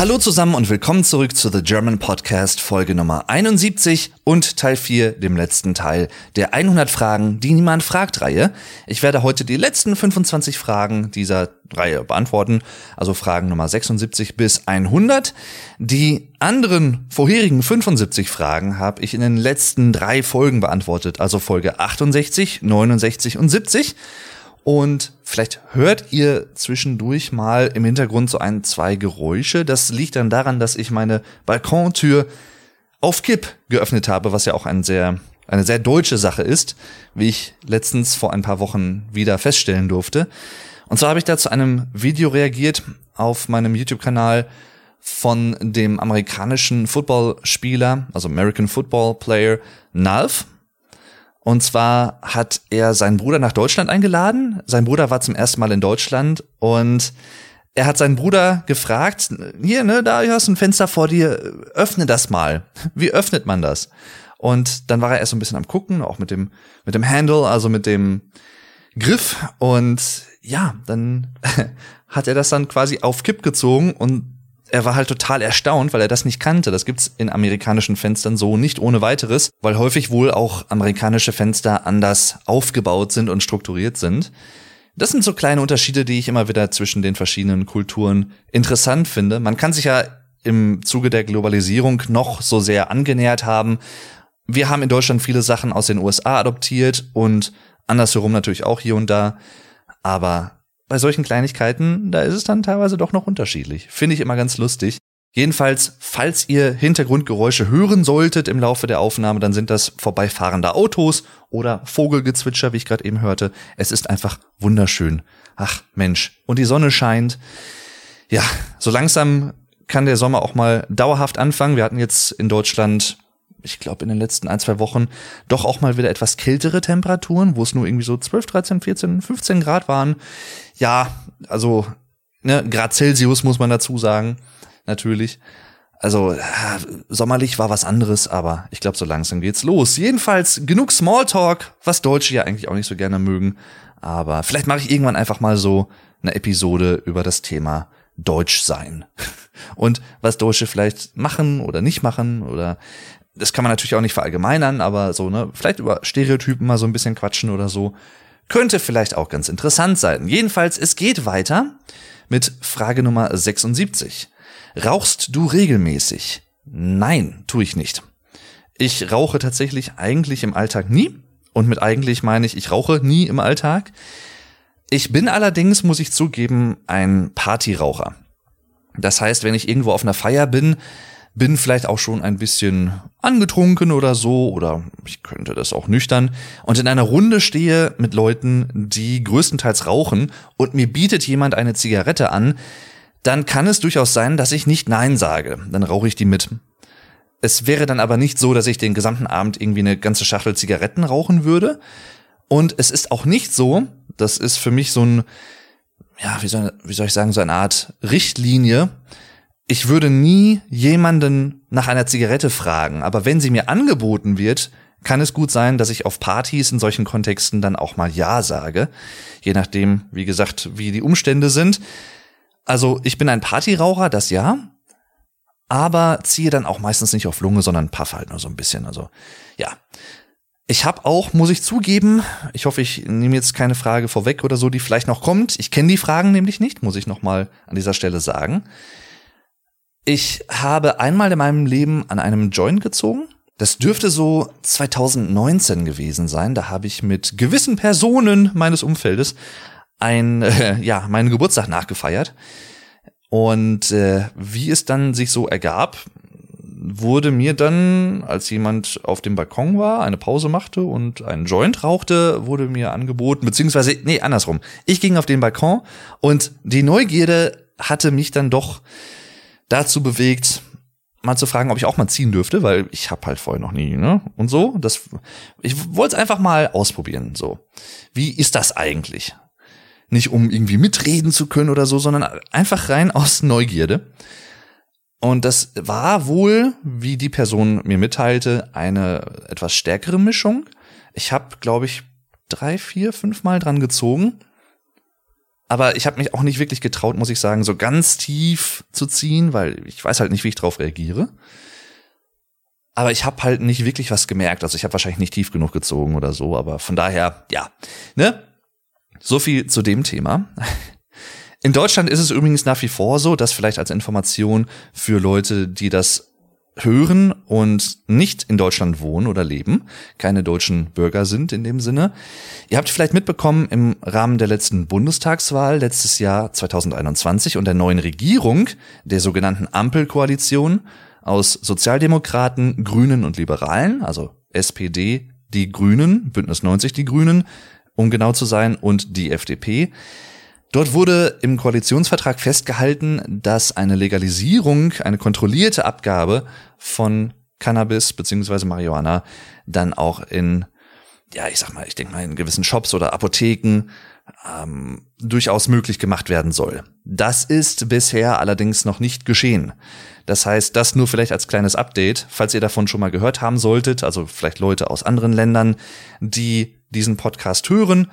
Hallo zusammen und willkommen zurück zu The German Podcast Folge Nummer 71 und Teil 4, dem letzten Teil der 100 Fragen, die niemand fragt Reihe. Ich werde heute die letzten 25 Fragen dieser Reihe beantworten, also Fragen Nummer 76 bis 100. Die anderen vorherigen 75 Fragen habe ich in den letzten drei Folgen beantwortet, also Folge 68, 69 und 70. Und vielleicht hört ihr zwischendurch mal im Hintergrund so ein, zwei Geräusche. Das liegt dann daran, dass ich meine Balkontür auf Kipp geöffnet habe, was ja auch ein sehr, eine sehr deutsche Sache ist, wie ich letztens vor ein paar Wochen wieder feststellen durfte. Und zwar habe ich da zu einem Video reagiert auf meinem YouTube-Kanal von dem amerikanischen Footballspieler, also American Football Player Nalf. Und zwar hat er seinen Bruder nach Deutschland eingeladen. Sein Bruder war zum ersten Mal in Deutschland und er hat seinen Bruder gefragt, hier, ne, da hast du ein Fenster vor dir, öffne das mal. Wie öffnet man das? Und dann war er erst so ein bisschen am gucken, auch mit dem, mit dem Handle, also mit dem Griff. Und ja, dann hat er das dann quasi auf Kipp gezogen und er war halt total erstaunt, weil er das nicht kannte. Das gibt's in amerikanischen Fenstern so nicht ohne weiteres, weil häufig wohl auch amerikanische Fenster anders aufgebaut sind und strukturiert sind. Das sind so kleine Unterschiede, die ich immer wieder zwischen den verschiedenen Kulturen interessant finde. Man kann sich ja im Zuge der Globalisierung noch so sehr angenähert haben. Wir haben in Deutschland viele Sachen aus den USA adoptiert und andersherum natürlich auch hier und da. Aber bei solchen Kleinigkeiten, da ist es dann teilweise doch noch unterschiedlich. Finde ich immer ganz lustig. Jedenfalls, falls ihr Hintergrundgeräusche hören solltet im Laufe der Aufnahme, dann sind das vorbeifahrende Autos oder Vogelgezwitscher, wie ich gerade eben hörte. Es ist einfach wunderschön. Ach Mensch, und die Sonne scheint. Ja, so langsam kann der Sommer auch mal dauerhaft anfangen. Wir hatten jetzt in Deutschland ich glaube, in den letzten ein, zwei Wochen doch auch mal wieder etwas kältere Temperaturen, wo es nur irgendwie so 12, 13, 14, 15 Grad waren. Ja, also ne, Grad Celsius muss man dazu sagen, natürlich. Also sommerlich war was anderes, aber ich glaube, so langsam geht's los. Jedenfalls genug Smalltalk, was Deutsche ja eigentlich auch nicht so gerne mögen. Aber vielleicht mache ich irgendwann einfach mal so eine Episode über das Thema Deutsch sein. Und was Deutsche vielleicht machen oder nicht machen oder das kann man natürlich auch nicht verallgemeinern, aber so, ne, vielleicht über Stereotypen mal so ein bisschen quatschen oder so. Könnte vielleicht auch ganz interessant sein. Jedenfalls, es geht weiter mit Frage Nummer 76. Rauchst du regelmäßig? Nein, tue ich nicht. Ich rauche tatsächlich eigentlich im Alltag nie. Und mit eigentlich meine ich, ich rauche nie im Alltag. Ich bin allerdings, muss ich zugeben, ein Partyraucher. Das heißt, wenn ich irgendwo auf einer Feier bin, bin vielleicht auch schon ein bisschen angetrunken oder so, oder ich könnte das auch nüchtern, und in einer Runde stehe mit Leuten, die größtenteils rauchen, und mir bietet jemand eine Zigarette an, dann kann es durchaus sein, dass ich nicht Nein sage. Dann rauche ich die mit. Es wäre dann aber nicht so, dass ich den gesamten Abend irgendwie eine ganze Schachtel Zigaretten rauchen würde. Und es ist auch nicht so, das ist für mich so ein, ja, wie soll, wie soll ich sagen, so eine Art Richtlinie, ich würde nie jemanden nach einer Zigarette fragen, aber wenn sie mir angeboten wird, kann es gut sein, dass ich auf Partys in solchen Kontexten dann auch mal Ja sage. Je nachdem, wie gesagt, wie die Umstände sind. Also ich bin ein Partyraucher, das ja, aber ziehe dann auch meistens nicht auf Lunge, sondern puff halt nur so ein bisschen. Also ja. Ich habe auch, muss ich zugeben, ich hoffe, ich nehme jetzt keine Frage vorweg oder so, die vielleicht noch kommt. Ich kenne die Fragen nämlich nicht, muss ich noch mal an dieser Stelle sagen. Ich habe einmal in meinem Leben an einem Joint gezogen. Das dürfte so 2019 gewesen sein. Da habe ich mit gewissen Personen meines Umfeldes ein, äh, ja, meinen Geburtstag nachgefeiert. Und äh, wie es dann sich so ergab, wurde mir dann, als jemand auf dem Balkon war, eine Pause machte und einen Joint rauchte, wurde mir angeboten, beziehungsweise, nee, andersrum. Ich ging auf den Balkon und die Neugierde hatte mich dann doch dazu bewegt, mal zu fragen, ob ich auch mal ziehen dürfte, weil ich habe halt vorher noch nie, ne? Und so, das ich wollte es einfach mal ausprobieren, so. Wie ist das eigentlich? Nicht um irgendwie mitreden zu können oder so, sondern einfach rein aus Neugierde. Und das war wohl, wie die Person mir mitteilte, eine etwas stärkere Mischung. Ich habe, glaube ich, drei, vier, fünf Mal dran gezogen Aber ich habe mich auch nicht wirklich getraut, muss ich sagen, so ganz tief zu ziehen, weil ich weiß halt nicht, wie ich drauf reagiere. Aber ich habe halt nicht wirklich was gemerkt. Also ich habe wahrscheinlich nicht tief genug gezogen oder so. Aber von daher, ja, ne? So viel zu dem Thema. In Deutschland ist es übrigens nach wie vor so, dass vielleicht als Information für Leute, die das hören und nicht in Deutschland wohnen oder leben, keine deutschen Bürger sind in dem Sinne. Ihr habt vielleicht mitbekommen, im Rahmen der letzten Bundestagswahl letztes Jahr 2021 und der neuen Regierung, der sogenannten Ampelkoalition aus Sozialdemokraten, Grünen und Liberalen, also SPD, die Grünen, Bündnis 90 die Grünen, um genau zu sein, und die FDP, Dort wurde im Koalitionsvertrag festgehalten, dass eine Legalisierung, eine kontrollierte Abgabe von Cannabis beziehungsweise Marihuana dann auch in, ja, ich sag mal, ich denke mal in gewissen Shops oder Apotheken ähm, durchaus möglich gemacht werden soll. Das ist bisher allerdings noch nicht geschehen. Das heißt, das nur vielleicht als kleines Update, falls ihr davon schon mal gehört haben solltet, also vielleicht Leute aus anderen Ländern, die diesen Podcast hören.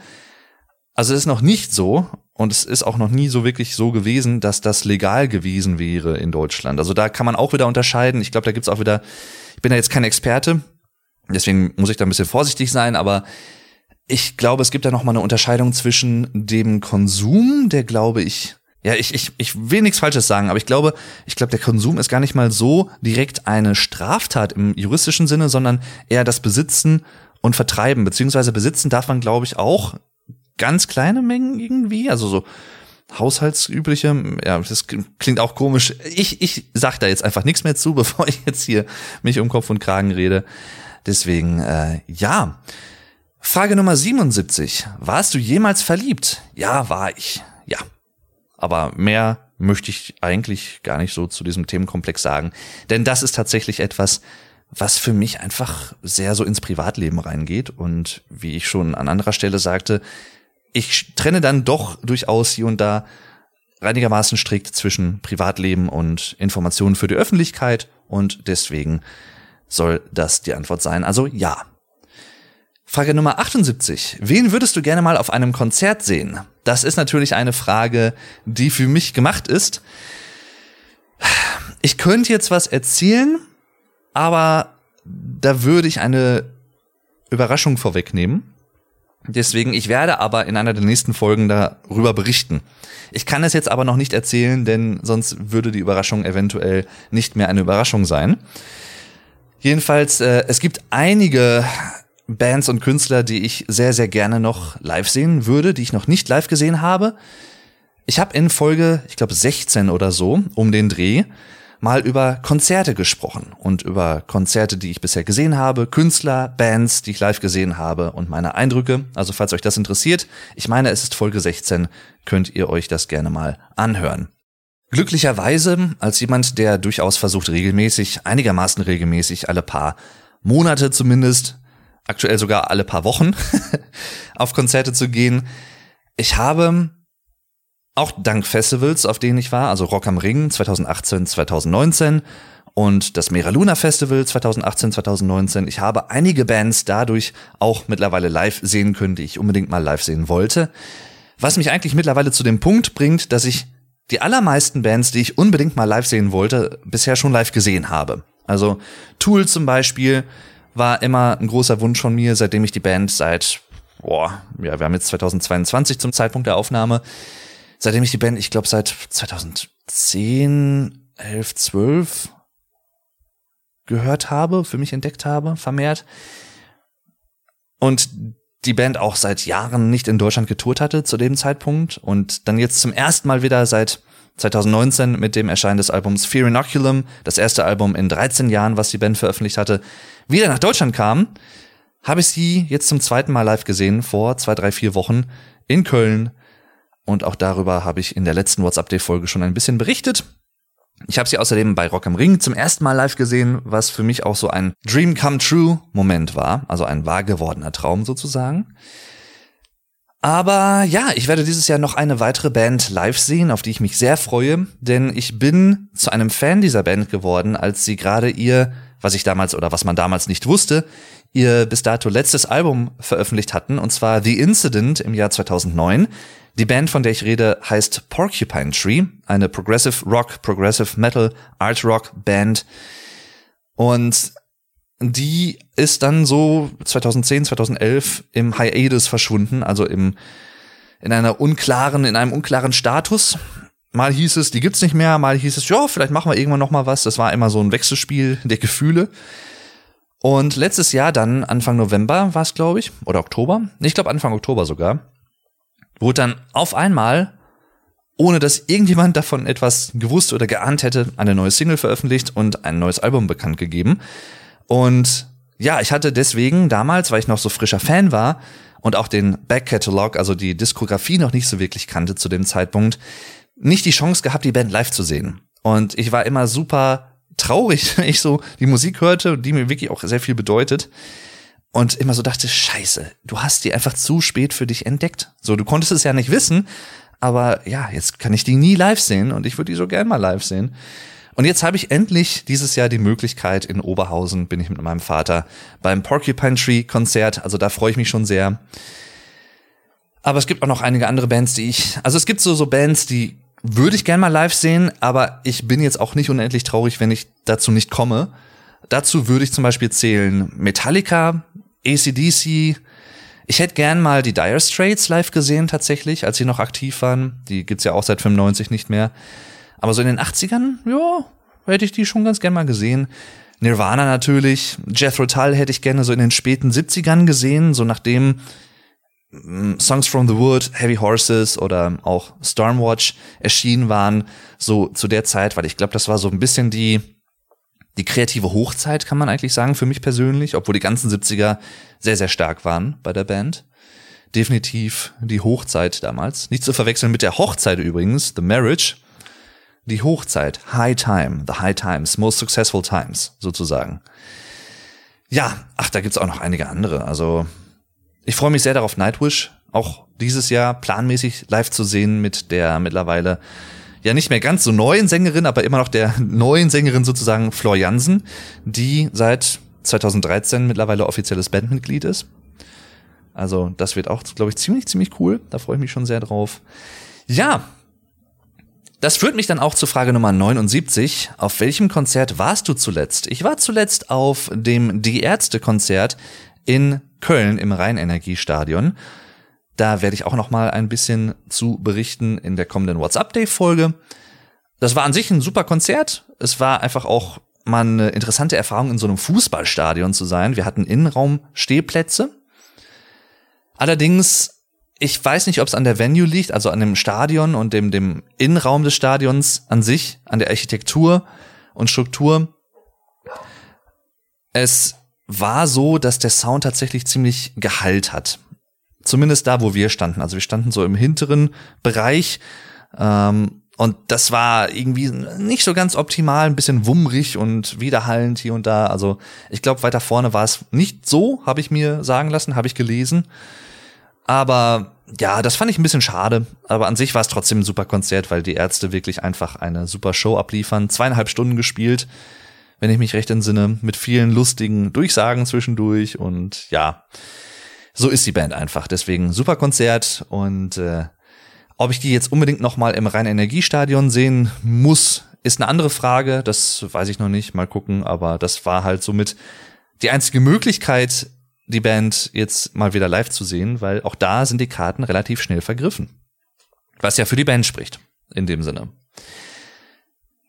Also es ist noch nicht so, und es ist auch noch nie so wirklich so gewesen, dass das legal gewesen wäre in Deutschland. Also da kann man auch wieder unterscheiden. Ich glaube, da gibt's auch wieder, ich bin ja jetzt kein Experte, deswegen muss ich da ein bisschen vorsichtig sein, aber ich glaube, es gibt da nochmal eine Unterscheidung zwischen dem Konsum, der glaube ich, ja, ich, ich, ich will nichts Falsches sagen, aber ich glaube, ich glaube, der Konsum ist gar nicht mal so direkt eine Straftat im juristischen Sinne, sondern eher das Besitzen und Vertreiben, beziehungsweise besitzen darf man, glaube ich, auch ganz kleine Mengen irgendwie, also so haushaltsübliche, ja, das klingt auch komisch. Ich, ich sag da jetzt einfach nichts mehr zu, bevor ich jetzt hier mich um Kopf und Kragen rede. Deswegen, äh, ja. Frage Nummer 77. Warst du jemals verliebt? Ja, war ich. Ja. Aber mehr möchte ich eigentlich gar nicht so zu diesem Themenkomplex sagen. Denn das ist tatsächlich etwas, was für mich einfach sehr so ins Privatleben reingeht. Und wie ich schon an anderer Stelle sagte, ich trenne dann doch durchaus hier und da einigermaßen strikt zwischen Privatleben und Informationen für die Öffentlichkeit und deswegen soll das die Antwort sein. Also ja. Frage Nummer 78. Wen würdest du gerne mal auf einem Konzert sehen? Das ist natürlich eine Frage, die für mich gemacht ist. Ich könnte jetzt was erzählen, aber da würde ich eine Überraschung vorwegnehmen. Deswegen, ich werde aber in einer der nächsten Folgen darüber berichten. Ich kann es jetzt aber noch nicht erzählen, denn sonst würde die Überraschung eventuell nicht mehr eine Überraschung sein. Jedenfalls, äh, es gibt einige Bands und Künstler, die ich sehr, sehr gerne noch live sehen würde, die ich noch nicht live gesehen habe. Ich habe in Folge, ich glaube 16 oder so, um den Dreh, mal über Konzerte gesprochen und über Konzerte, die ich bisher gesehen habe, Künstler, Bands, die ich live gesehen habe und meine Eindrücke. Also falls euch das interessiert, ich meine, es ist Folge 16, könnt ihr euch das gerne mal anhören. Glücklicherweise, als jemand, der durchaus versucht, regelmäßig, einigermaßen regelmäßig, alle paar Monate zumindest, aktuell sogar alle paar Wochen, auf Konzerte zu gehen, ich habe auch dank Festivals, auf denen ich war, also Rock am Ring 2018, 2019 und das Mera Luna Festival 2018, 2019. Ich habe einige Bands dadurch auch mittlerweile live sehen können, die ich unbedingt mal live sehen wollte. Was mich eigentlich mittlerweile zu dem Punkt bringt, dass ich die allermeisten Bands, die ich unbedingt mal live sehen wollte, bisher schon live gesehen habe. Also Tool zum Beispiel war immer ein großer Wunsch von mir, seitdem ich die Band seit, boah, ja, wir haben jetzt 2022 zum Zeitpunkt der Aufnahme, seitdem ich die Band, ich glaube seit 2010, 11, 12 gehört habe, für mich entdeckt habe, vermehrt. Und die Band auch seit Jahren nicht in Deutschland getourt hatte zu dem Zeitpunkt und dann jetzt zum ersten Mal wieder seit 2019 mit dem Erscheinen des Albums Fear Inoculum, das erste Album in 13 Jahren, was die Band veröffentlicht hatte, wieder nach Deutschland kam, habe ich sie jetzt zum zweiten Mal live gesehen, vor zwei, drei, vier Wochen in Köln und auch darüber habe ich in der letzten WhatsApp-Day-Folge schon ein bisschen berichtet. Ich habe sie außerdem bei Rock am Ring zum ersten Mal live gesehen, was für mich auch so ein Dream Come True Moment war, also ein wahr gewordener Traum sozusagen. Aber ja, ich werde dieses Jahr noch eine weitere Band live sehen, auf die ich mich sehr freue, denn ich bin zu einem Fan dieser Band geworden, als sie gerade ihr was ich damals oder was man damals nicht wusste, ihr bis dato letztes Album veröffentlicht hatten, und zwar The Incident im Jahr 2009. Die Band, von der ich rede, heißt Porcupine Tree, eine Progressive Rock, Progressive Metal, Art Rock Band. Und die ist dann so 2010, 2011 im Hiatus verschwunden, also im, in einer unklaren, in einem unklaren Status. Mal hieß es, die gibt's nicht mehr, mal hieß es, ja, vielleicht machen wir irgendwann noch mal was. Das war immer so ein Wechselspiel der Gefühle. Und letztes Jahr dann, Anfang November war es, glaube ich, oder Oktober, ich glaube Anfang Oktober sogar, wurde dann auf einmal, ohne dass irgendjemand davon etwas gewusst oder geahnt hätte, eine neue Single veröffentlicht und ein neues Album bekannt gegeben. Und ja, ich hatte deswegen damals, weil ich noch so frischer Fan war und auch den Backcatalog, also die Diskografie noch nicht so wirklich kannte zu dem Zeitpunkt, nicht die Chance gehabt, die Band live zu sehen. Und ich war immer super traurig, wenn ich so die Musik hörte, die mir wirklich auch sehr viel bedeutet. Und immer so dachte, scheiße, du hast die einfach zu spät für dich entdeckt. So, du konntest es ja nicht wissen, aber ja, jetzt kann ich die nie live sehen und ich würde die so gern mal live sehen. Und jetzt habe ich endlich dieses Jahr die Möglichkeit, in Oberhausen bin ich mit meinem Vater beim Porcupine Tree Konzert. Also da freue ich mich schon sehr. Aber es gibt auch noch einige andere Bands, die ich, also es gibt so, so Bands, die würde ich gern mal live sehen, aber ich bin jetzt auch nicht unendlich traurig, wenn ich dazu nicht komme. Dazu würde ich zum Beispiel zählen Metallica, ACDC. Ich hätte gern mal die Dire Straits live gesehen, tatsächlich, als sie noch aktiv waren. Die gibt's ja auch seit 95 nicht mehr. Aber so in den 80ern, ja, hätte ich die schon ganz gern mal gesehen. Nirvana natürlich. Jethro Tull hätte ich gerne so in den späten 70ern gesehen, so nachdem mm, Songs from the Wood, Heavy Horses oder auch Stormwatch erschienen waren, so zu der Zeit, weil ich glaube, das war so ein bisschen die, die kreative Hochzeit, kann man eigentlich sagen, für mich persönlich, obwohl die ganzen 70er sehr, sehr stark waren bei der Band. Definitiv die Hochzeit damals. Nicht zu verwechseln mit der Hochzeit übrigens, The Marriage die Hochzeit, High Time, the High Times, Most Successful Times sozusagen. Ja, ach, da gibt's auch noch einige andere. Also ich freue mich sehr darauf, Nightwish auch dieses Jahr planmäßig live zu sehen mit der mittlerweile ja nicht mehr ganz so neuen Sängerin, aber immer noch der neuen Sängerin sozusagen Flor Jansen, die seit 2013 mittlerweile offizielles Bandmitglied ist. Also das wird auch, glaube ich, ziemlich, ziemlich cool. Da freue ich mich schon sehr drauf. Ja, das führt mich dann auch zu Frage Nummer 79. Auf welchem Konzert warst du zuletzt? Ich war zuletzt auf dem Die Ärzte Konzert in Köln im Rheinenergiestadion. Da werde ich auch noch mal ein bisschen zu berichten in der kommenden WhatsApp Day Folge. Das war an sich ein super Konzert. Es war einfach auch mal eine interessante Erfahrung in so einem Fußballstadion zu sein. Wir hatten Innenraum-Stehplätze. Allerdings ich weiß nicht, ob es an der Venue liegt, also an dem Stadion und dem, dem Innenraum des Stadions an sich, an der Architektur und Struktur. Es war so, dass der Sound tatsächlich ziemlich Gehalt hat. Zumindest da, wo wir standen. Also wir standen so im hinteren Bereich. Ähm, und das war irgendwie nicht so ganz optimal, ein bisschen wummrig und widerhallend hier und da. Also ich glaube, weiter vorne war es nicht so, habe ich mir sagen lassen, habe ich gelesen. Aber ja, das fand ich ein bisschen schade. Aber an sich war es trotzdem ein super Konzert, weil die Ärzte wirklich einfach eine super Show abliefern. Zweieinhalb Stunden gespielt, wenn ich mich recht entsinne, mit vielen lustigen Durchsagen zwischendurch. Und ja, so ist die Band einfach. Deswegen super Konzert. Und äh, ob ich die jetzt unbedingt noch mal im Rhein-Energiestadion sehen muss, ist eine andere Frage. Das weiß ich noch nicht. Mal gucken. Aber das war halt somit die einzige Möglichkeit, die Band jetzt mal wieder live zu sehen, weil auch da sind die Karten relativ schnell vergriffen. Was ja für die Band spricht, in dem Sinne.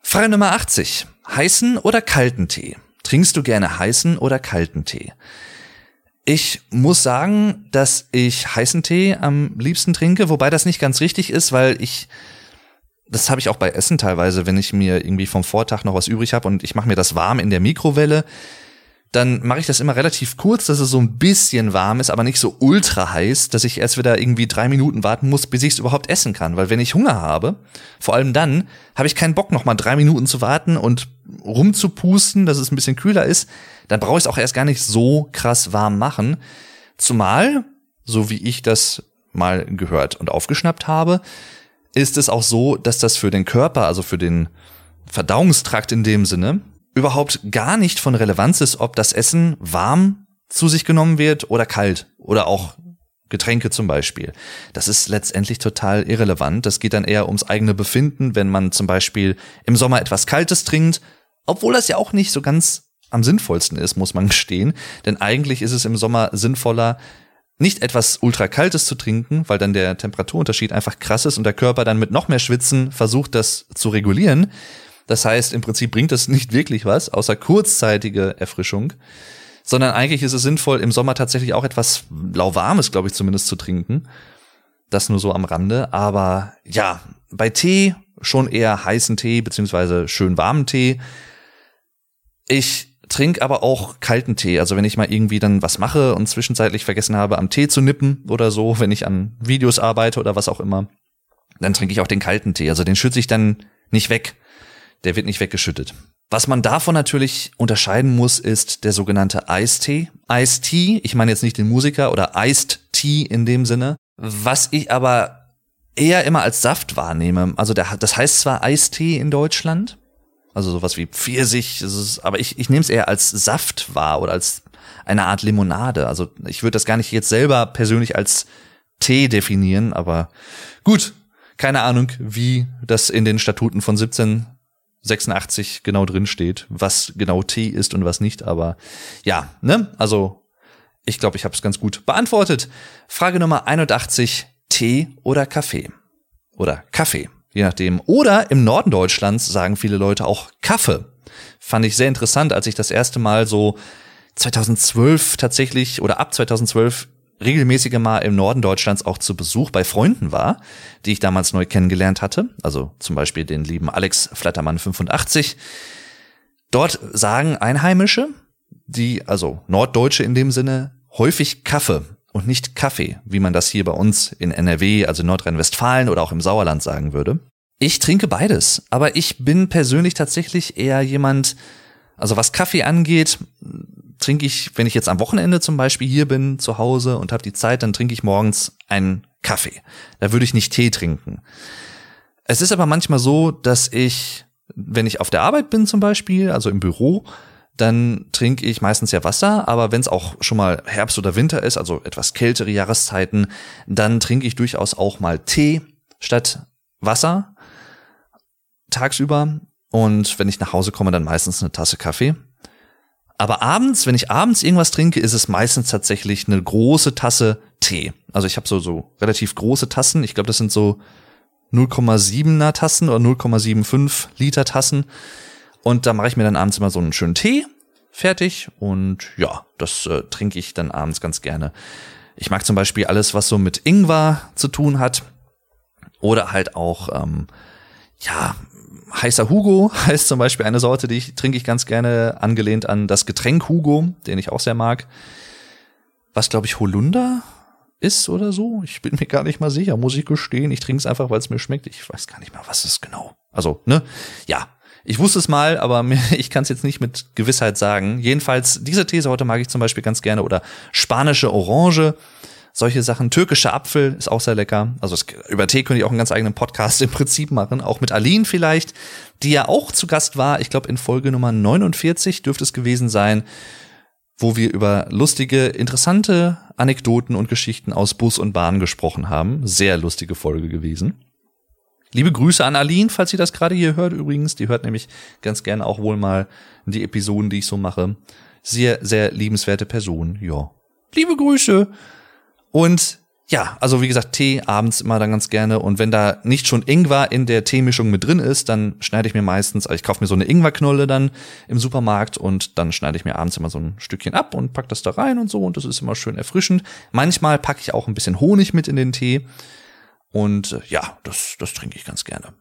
Frage Nummer 80. Heißen oder kalten Tee? Trinkst du gerne heißen oder kalten Tee? Ich muss sagen, dass ich heißen Tee am liebsten trinke, wobei das nicht ganz richtig ist, weil ich das habe ich auch bei Essen teilweise, wenn ich mir irgendwie vom Vortag noch was übrig habe und ich mache mir das warm in der Mikrowelle, dann mache ich das immer relativ kurz, dass es so ein bisschen warm ist, aber nicht so ultra heiß, dass ich erst wieder irgendwie drei Minuten warten muss, bis ich es überhaupt essen kann. Weil wenn ich Hunger habe, vor allem dann, habe ich keinen Bock, noch mal drei Minuten zu warten und rumzupusten, dass es ein bisschen kühler ist. Dann brauche ich es auch erst gar nicht so krass warm machen. Zumal, so wie ich das mal gehört und aufgeschnappt habe, ist es auch so, dass das für den Körper, also für den Verdauungstrakt in dem Sinne, überhaupt gar nicht von Relevanz ist, ob das Essen warm zu sich genommen wird oder kalt oder auch Getränke zum Beispiel. Das ist letztendlich total irrelevant. Das geht dann eher ums eigene Befinden, wenn man zum Beispiel im Sommer etwas Kaltes trinkt, obwohl das ja auch nicht so ganz am sinnvollsten ist, muss man gestehen. Denn eigentlich ist es im Sommer sinnvoller, nicht etwas ultra kaltes zu trinken, weil dann der Temperaturunterschied einfach krass ist und der Körper dann mit noch mehr Schwitzen versucht, das zu regulieren. Das heißt, im Prinzip bringt das nicht wirklich was, außer kurzzeitige Erfrischung sondern eigentlich ist es sinnvoll, im Sommer tatsächlich auch etwas lauwarmes, glaube ich, zumindest zu trinken. Das nur so am Rande. Aber ja, bei Tee schon eher heißen Tee, beziehungsweise schön warmen Tee. Ich trinke aber auch kalten Tee. Also wenn ich mal irgendwie dann was mache und zwischenzeitlich vergessen habe, am Tee zu nippen oder so, wenn ich an Videos arbeite oder was auch immer, dann trinke ich auch den kalten Tee. Also den schütze ich dann nicht weg. Der wird nicht weggeschüttet. Was man davon natürlich unterscheiden muss, ist der sogenannte Eistee. Tea, ich meine jetzt nicht den Musiker oder Iced Tea in dem Sinne. Was ich aber eher immer als Saft wahrnehme. Also der, das heißt zwar Eistee in Deutschland, also sowas wie Pfirsich, ist, aber ich, ich nehme es eher als Saft wahr oder als eine Art Limonade. Also ich würde das gar nicht jetzt selber persönlich als Tee definieren, aber gut, keine Ahnung, wie das in den Statuten von 17 86 genau drin steht, was genau Tee ist und was nicht. Aber ja, ne? Also ich glaube, ich habe es ganz gut beantwortet. Frage Nummer 81, Tee oder Kaffee? Oder Kaffee, je nachdem. Oder im Norden Deutschlands sagen viele Leute auch Kaffee. Fand ich sehr interessant, als ich das erste Mal so 2012 tatsächlich oder ab 2012 regelmäßige Mal im Norden Deutschlands auch zu Besuch bei Freunden war, die ich damals neu kennengelernt hatte. Also zum Beispiel den lieben Alex Flattermann 85. Dort sagen Einheimische, die, also Norddeutsche in dem Sinne, häufig Kaffee und nicht Kaffee, wie man das hier bei uns in NRW, also Nordrhein-Westfalen oder auch im Sauerland sagen würde. Ich trinke beides, aber ich bin persönlich tatsächlich eher jemand, also was Kaffee angeht, trinke ich, wenn ich jetzt am Wochenende zum Beispiel hier bin, zu Hause und habe die Zeit, dann trinke ich morgens einen Kaffee. Da würde ich nicht Tee trinken. Es ist aber manchmal so, dass ich, wenn ich auf der Arbeit bin zum Beispiel, also im Büro, dann trinke ich meistens ja Wasser, aber wenn es auch schon mal Herbst oder Winter ist, also etwas kältere Jahreszeiten, dann trinke ich durchaus auch mal Tee statt Wasser tagsüber. Und wenn ich nach Hause komme, dann meistens eine Tasse Kaffee. Aber abends, wenn ich abends irgendwas trinke, ist es meistens tatsächlich eine große Tasse Tee. Also ich habe so, so relativ große Tassen. Ich glaube, das sind so 0,7er Tassen oder 0,75 Liter Tassen. Und da mache ich mir dann abends immer so einen schönen Tee fertig. Und ja, das äh, trinke ich dann abends ganz gerne. Ich mag zum Beispiel alles, was so mit Ingwer zu tun hat. Oder halt auch, ähm, ja, heißer Hugo heißt zum Beispiel eine Sorte, die ich trinke ich ganz gerne, angelehnt an das Getränk Hugo, den ich auch sehr mag. Was glaube ich Holunder ist oder so. Ich bin mir gar nicht mal sicher, muss ich gestehen. Ich trinke es einfach, weil es mir schmeckt. Ich weiß gar nicht mal, was es genau. Also, ne? Ja. Ich wusste es mal, aber ich kann es jetzt nicht mit Gewissheit sagen. Jedenfalls, diese Teesorte mag ich zum Beispiel ganz gerne. Oder spanische Orange solche Sachen. Türkischer Apfel ist auch sehr lecker. Also es, über Tee könnte ich auch einen ganz eigenen Podcast im Prinzip machen. Auch mit Aline vielleicht, die ja auch zu Gast war. Ich glaube, in Folge Nummer 49 dürfte es gewesen sein, wo wir über lustige, interessante Anekdoten und Geschichten aus Bus und Bahn gesprochen haben. Sehr lustige Folge gewesen. Liebe Grüße an Aline, falls sie das gerade hier hört übrigens. Die hört nämlich ganz gerne auch wohl mal die Episoden, die ich so mache. Sehr, sehr liebenswerte Person. Ja. Liebe Grüße. Und ja, also wie gesagt, Tee abends immer dann ganz gerne. Und wenn da nicht schon Ingwer in der Teemischung mit drin ist, dann schneide ich mir meistens, also ich kaufe mir so eine Ingwerknolle dann im Supermarkt und dann schneide ich mir abends immer so ein Stückchen ab und pack das da rein und so. Und das ist immer schön erfrischend. Manchmal packe ich auch ein bisschen Honig mit in den Tee. Und äh, ja, das, das trinke ich ganz gerne.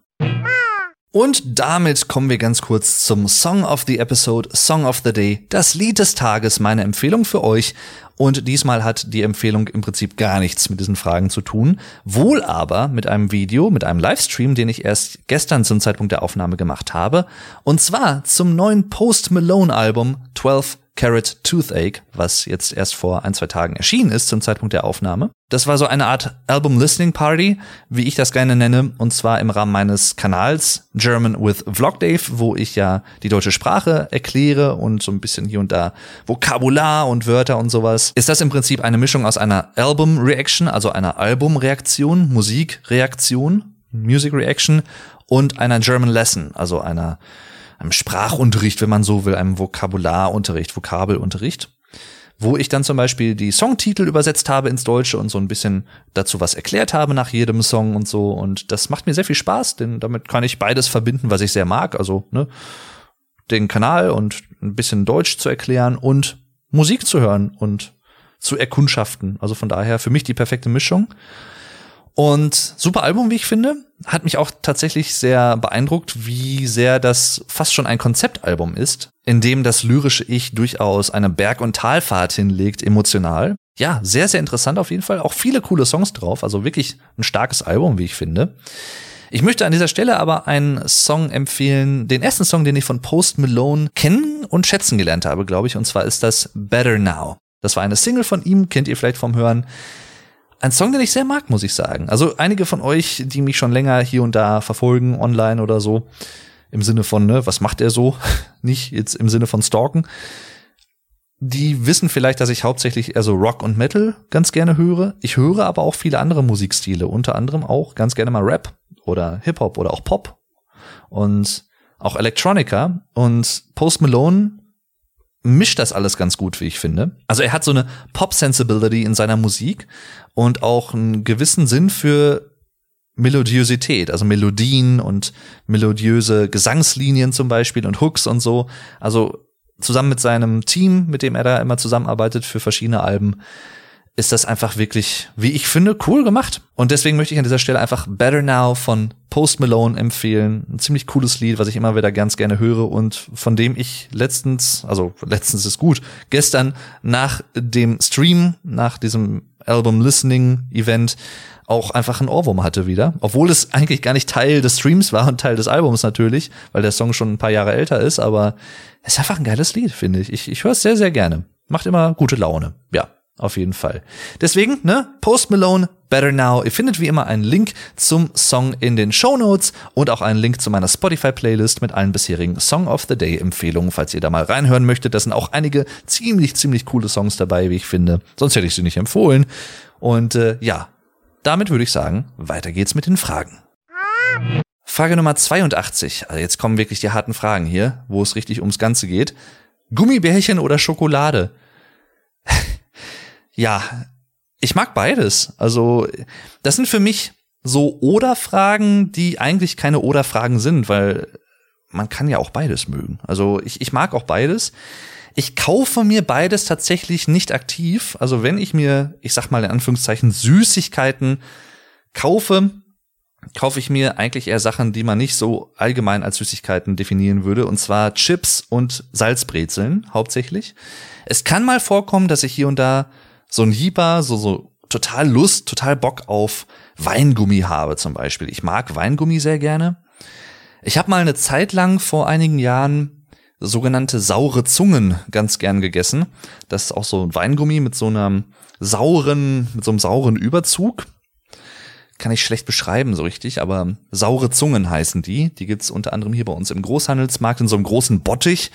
Und damit kommen wir ganz kurz zum Song of the Episode, Song of the Day, das Lied des Tages, meine Empfehlung für euch. Und diesmal hat die Empfehlung im Prinzip gar nichts mit diesen Fragen zu tun, wohl aber mit einem Video, mit einem Livestream, den ich erst gestern zum Zeitpunkt der Aufnahme gemacht habe. Und zwar zum neuen Post Malone Album 12 Carrot Toothache, was jetzt erst vor ein, zwei Tagen erschienen ist zum Zeitpunkt der Aufnahme. Das war so eine Art Album Listening Party, wie ich das gerne nenne, und zwar im Rahmen meines Kanals German with Vlog Dave, wo ich ja die deutsche Sprache erkläre und so ein bisschen hier und da Vokabular und Wörter und sowas. Ist das im Prinzip eine Mischung aus einer Album Reaction, also einer Albumreaktion, Musikreaktion, Music Reaction und einer German Lesson, also einer einem Sprachunterricht, wenn man so will, einem Vokabularunterricht, Vokabelunterricht, wo ich dann zum Beispiel die Songtitel übersetzt habe ins Deutsche und so ein bisschen dazu was erklärt habe nach jedem Song und so. Und das macht mir sehr viel Spaß, denn damit kann ich beides verbinden, was ich sehr mag. Also ne, den Kanal und ein bisschen Deutsch zu erklären und Musik zu hören und zu erkundschaften. Also von daher für mich die perfekte Mischung. Und super Album, wie ich finde. Hat mich auch tatsächlich sehr beeindruckt, wie sehr das fast schon ein Konzeptalbum ist, in dem das lyrische Ich durchaus eine Berg- und Talfahrt hinlegt, emotional. Ja, sehr, sehr interessant auf jeden Fall. Auch viele coole Songs drauf. Also wirklich ein starkes Album, wie ich finde. Ich möchte an dieser Stelle aber einen Song empfehlen, den ersten Song, den ich von Post Malone kennen und schätzen gelernt habe, glaube ich. Und zwar ist das Better Now. Das war eine Single von ihm, kennt ihr vielleicht vom Hören. Ein Song, den ich sehr mag, muss ich sagen. Also einige von euch, die mich schon länger hier und da verfolgen, online oder so, im Sinne von, ne, was macht er so? Nicht jetzt im Sinne von stalken. Die wissen vielleicht, dass ich hauptsächlich eher so Rock und Metal ganz gerne höre. Ich höre aber auch viele andere Musikstile, unter anderem auch ganz gerne mal Rap oder Hip-Hop oder auch Pop und auch Electronica. Und Post Malone mischt das alles ganz gut, wie ich finde. Also er hat so eine Pop-Sensibility in seiner Musik und auch einen gewissen Sinn für Melodiosität, also Melodien und melodiöse Gesangslinien zum Beispiel und Hooks und so. Also zusammen mit seinem Team, mit dem er da immer zusammenarbeitet für verschiedene Alben, ist das einfach wirklich, wie ich finde, cool gemacht. Und deswegen möchte ich an dieser Stelle einfach Better Now von Post Malone empfehlen. Ein ziemlich cooles Lied, was ich immer wieder ganz gerne höre und von dem ich letztens, also letztens ist gut, gestern nach dem Stream, nach diesem Album Listening Event auch einfach ein Ohrwurm hatte wieder. Obwohl es eigentlich gar nicht Teil des Streams war und Teil des Albums natürlich, weil der Song schon ein paar Jahre älter ist, aber es ist einfach ein geiles Lied, finde ich. Ich, ich höre es sehr, sehr gerne. Macht immer gute Laune. Ja. Auf jeden Fall. Deswegen, ne, Post Malone, Better Now. Ihr findet wie immer einen Link zum Song in den Show Notes und auch einen Link zu meiner Spotify-Playlist mit allen bisherigen Song of the Day-Empfehlungen, falls ihr da mal reinhören möchtet. Da sind auch einige ziemlich, ziemlich coole Songs dabei, wie ich finde. Sonst hätte ich sie nicht empfohlen. Und äh, ja, damit würde ich sagen, weiter geht's mit den Fragen. Frage Nummer 82. Also jetzt kommen wirklich die harten Fragen hier, wo es richtig ums Ganze geht. Gummibärchen oder Schokolade? Ja, ich mag beides. Also, das sind für mich so Oder-Fragen, die eigentlich keine Oder-Fragen sind, weil man kann ja auch beides mögen. Also, ich, ich mag auch beides. Ich kaufe mir beides tatsächlich nicht aktiv. Also, wenn ich mir, ich sag mal in Anführungszeichen, Süßigkeiten kaufe, kaufe ich mir eigentlich eher Sachen, die man nicht so allgemein als Süßigkeiten definieren würde, und zwar Chips und Salzbrezeln hauptsächlich. Es kann mal vorkommen, dass ich hier und da so ein Hieber, so, so total Lust, total Bock auf Weingummi habe zum Beispiel. Ich mag Weingummi sehr gerne. Ich habe mal eine Zeit lang vor einigen Jahren sogenannte saure Zungen ganz gern gegessen. Das ist auch so ein Weingummi mit so einem sauren, mit so einem sauren Überzug kann ich schlecht beschreiben so richtig, aber saure Zungen heißen die. Die gibt's unter anderem hier bei uns im Großhandelsmarkt in so einem großen Bottich.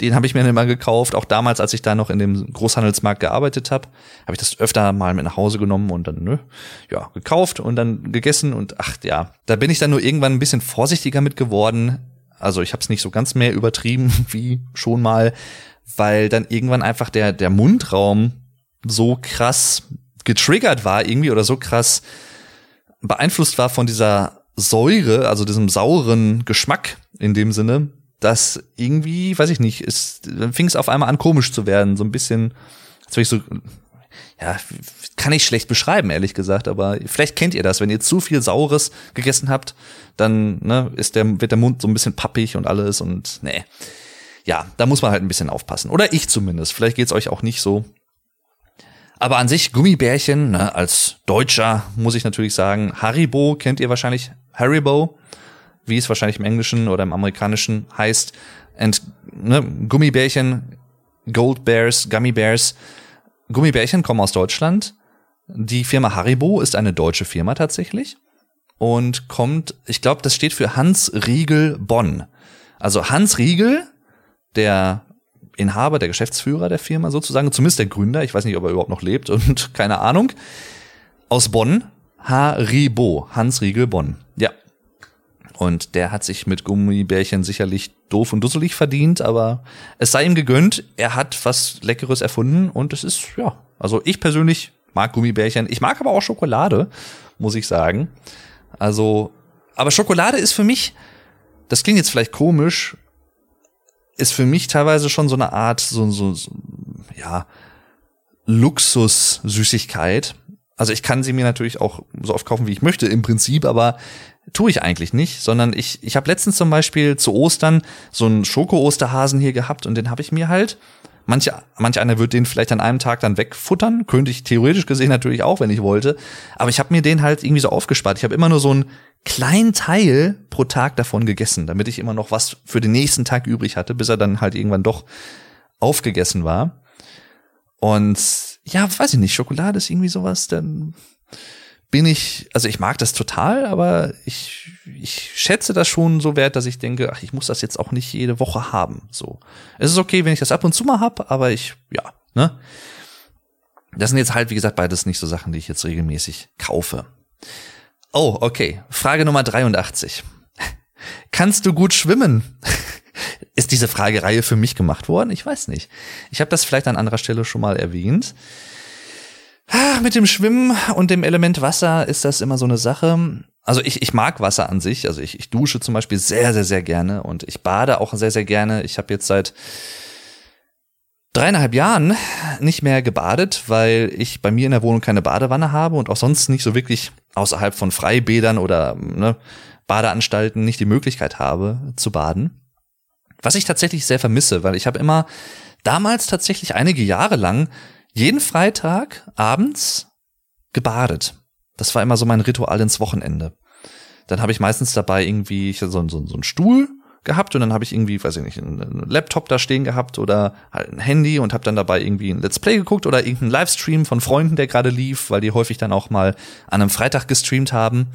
Den habe ich mir immer gekauft. Auch damals, als ich da noch in dem Großhandelsmarkt gearbeitet habe, habe ich das öfter mal mit nach Hause genommen und dann ne, ja gekauft und dann gegessen und ach ja, da bin ich dann nur irgendwann ein bisschen vorsichtiger mit geworden. Also ich habe es nicht so ganz mehr übertrieben wie schon mal, weil dann irgendwann einfach der der Mundraum so krass getriggert war irgendwie oder so krass beeinflusst war von dieser Säure, also diesem sauren Geschmack in dem Sinne, dass irgendwie, weiß ich nicht, ist, dann fing es auf einmal an komisch zu werden, so ein bisschen, als ich so, ja, kann ich schlecht beschreiben, ehrlich gesagt, aber vielleicht kennt ihr das, wenn ihr zu viel Saures gegessen habt, dann ne, ist der, wird der Mund so ein bisschen pappig und alles und nee. Ja, da muss man halt ein bisschen aufpassen. Oder ich zumindest. Vielleicht geht's euch auch nicht so. Aber an sich Gummibärchen, ne, als Deutscher muss ich natürlich sagen, Haribo kennt ihr wahrscheinlich, Haribo, wie es wahrscheinlich im Englischen oder im Amerikanischen heißt. Und ne, Gummibärchen Gold Bears, Gummy Bears. Gummibärchen kommen aus Deutschland. Die Firma Haribo ist eine deutsche Firma tatsächlich und kommt, ich glaube, das steht für Hans Riegel Bonn. Also Hans Riegel, der Inhaber, der Geschäftsführer der Firma sozusagen, zumindest der Gründer, ich weiß nicht, ob er überhaupt noch lebt und keine Ahnung, aus Bonn, Haribo, Hans Riegel Bonn. Ja. Und der hat sich mit Gummibärchen sicherlich doof und dusselig verdient, aber es sei ihm gegönnt, er hat was Leckeres erfunden und es ist, ja, also ich persönlich mag Gummibärchen, ich mag aber auch Schokolade, muss ich sagen. Also, aber Schokolade ist für mich, das klingt jetzt vielleicht komisch, ist für mich teilweise schon so eine Art, so, so, so ja, Luxus-Süßigkeit. Also ich kann sie mir natürlich auch so oft kaufen, wie ich möchte im Prinzip, aber tue ich eigentlich nicht, sondern ich, ich habe letztens zum Beispiel zu Ostern so einen Schoko-Osterhasen hier gehabt und den habe ich mir halt Manche, manch einer wird den vielleicht an einem Tag dann wegfuttern. Könnte ich theoretisch gesehen natürlich auch, wenn ich wollte. Aber ich habe mir den halt irgendwie so aufgespart. Ich habe immer nur so einen kleinen Teil pro Tag davon gegessen, damit ich immer noch was für den nächsten Tag übrig hatte, bis er dann halt irgendwann doch aufgegessen war. Und ja, weiß ich nicht, Schokolade ist irgendwie sowas, dann bin ich, also ich mag das total, aber ich, ich schätze das schon so wert, dass ich denke, ach, ich muss das jetzt auch nicht jede Woche haben. So. Es ist okay, wenn ich das ab und zu mal hab, aber ich, ja, ne? Das sind jetzt halt, wie gesagt, beides nicht so Sachen, die ich jetzt regelmäßig kaufe. Oh, okay. Frage Nummer 83. Kannst du gut schwimmen? Ist diese Fragereihe für mich gemacht worden? Ich weiß nicht. Ich habe das vielleicht an anderer Stelle schon mal erwähnt. Ah, mit dem Schwimmen und dem Element Wasser ist das immer so eine Sache. Also ich, ich mag Wasser an sich. Also ich, ich dusche zum Beispiel sehr, sehr, sehr gerne und ich bade auch sehr, sehr gerne. Ich habe jetzt seit dreieinhalb Jahren nicht mehr gebadet, weil ich bei mir in der Wohnung keine Badewanne habe und auch sonst nicht so wirklich außerhalb von Freibädern oder ne, Badeanstalten nicht die Möglichkeit habe zu baden. Was ich tatsächlich sehr vermisse, weil ich habe immer damals tatsächlich einige Jahre lang jeden Freitag abends gebadet. Das war immer so mein Ritual ins Wochenende. Dann habe ich meistens dabei irgendwie so, so, so einen Stuhl gehabt und dann habe ich irgendwie, weiß ich nicht, einen Laptop da stehen gehabt oder halt ein Handy und habe dann dabei irgendwie ein Let's Play geguckt oder irgendeinen Livestream von Freunden, der gerade lief, weil die häufig dann auch mal an einem Freitag gestreamt haben.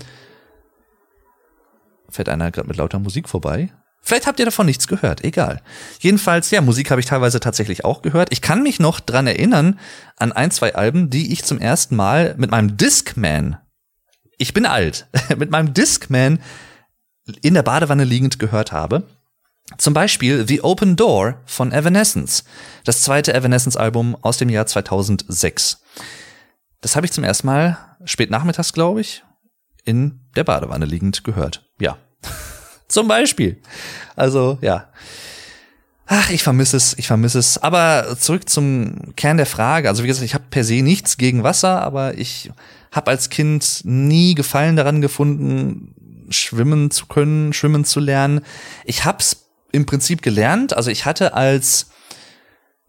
Fährt einer gerade mit lauter Musik vorbei? Vielleicht habt ihr davon nichts gehört, egal. Jedenfalls, ja, Musik habe ich teilweise tatsächlich auch gehört. Ich kann mich noch dran erinnern an ein, zwei Alben, die ich zum ersten Mal mit meinem Discman, ich bin alt, mit meinem Discman in der Badewanne liegend gehört habe. Zum Beispiel The Open Door von Evanescence, das zweite Evanescence-Album aus dem Jahr 2006. Das habe ich zum ersten Mal spät nachmittags, glaube ich, in der Badewanne liegend gehört. Ja. Zum Beispiel. Also, ja. Ach, ich vermisse es, ich vermisse es. Aber zurück zum Kern der Frage. Also wie gesagt, ich habe per se nichts gegen Wasser, aber ich habe als Kind nie Gefallen daran gefunden, schwimmen zu können, schwimmen zu lernen. Ich hab's im Prinzip gelernt. Also ich hatte als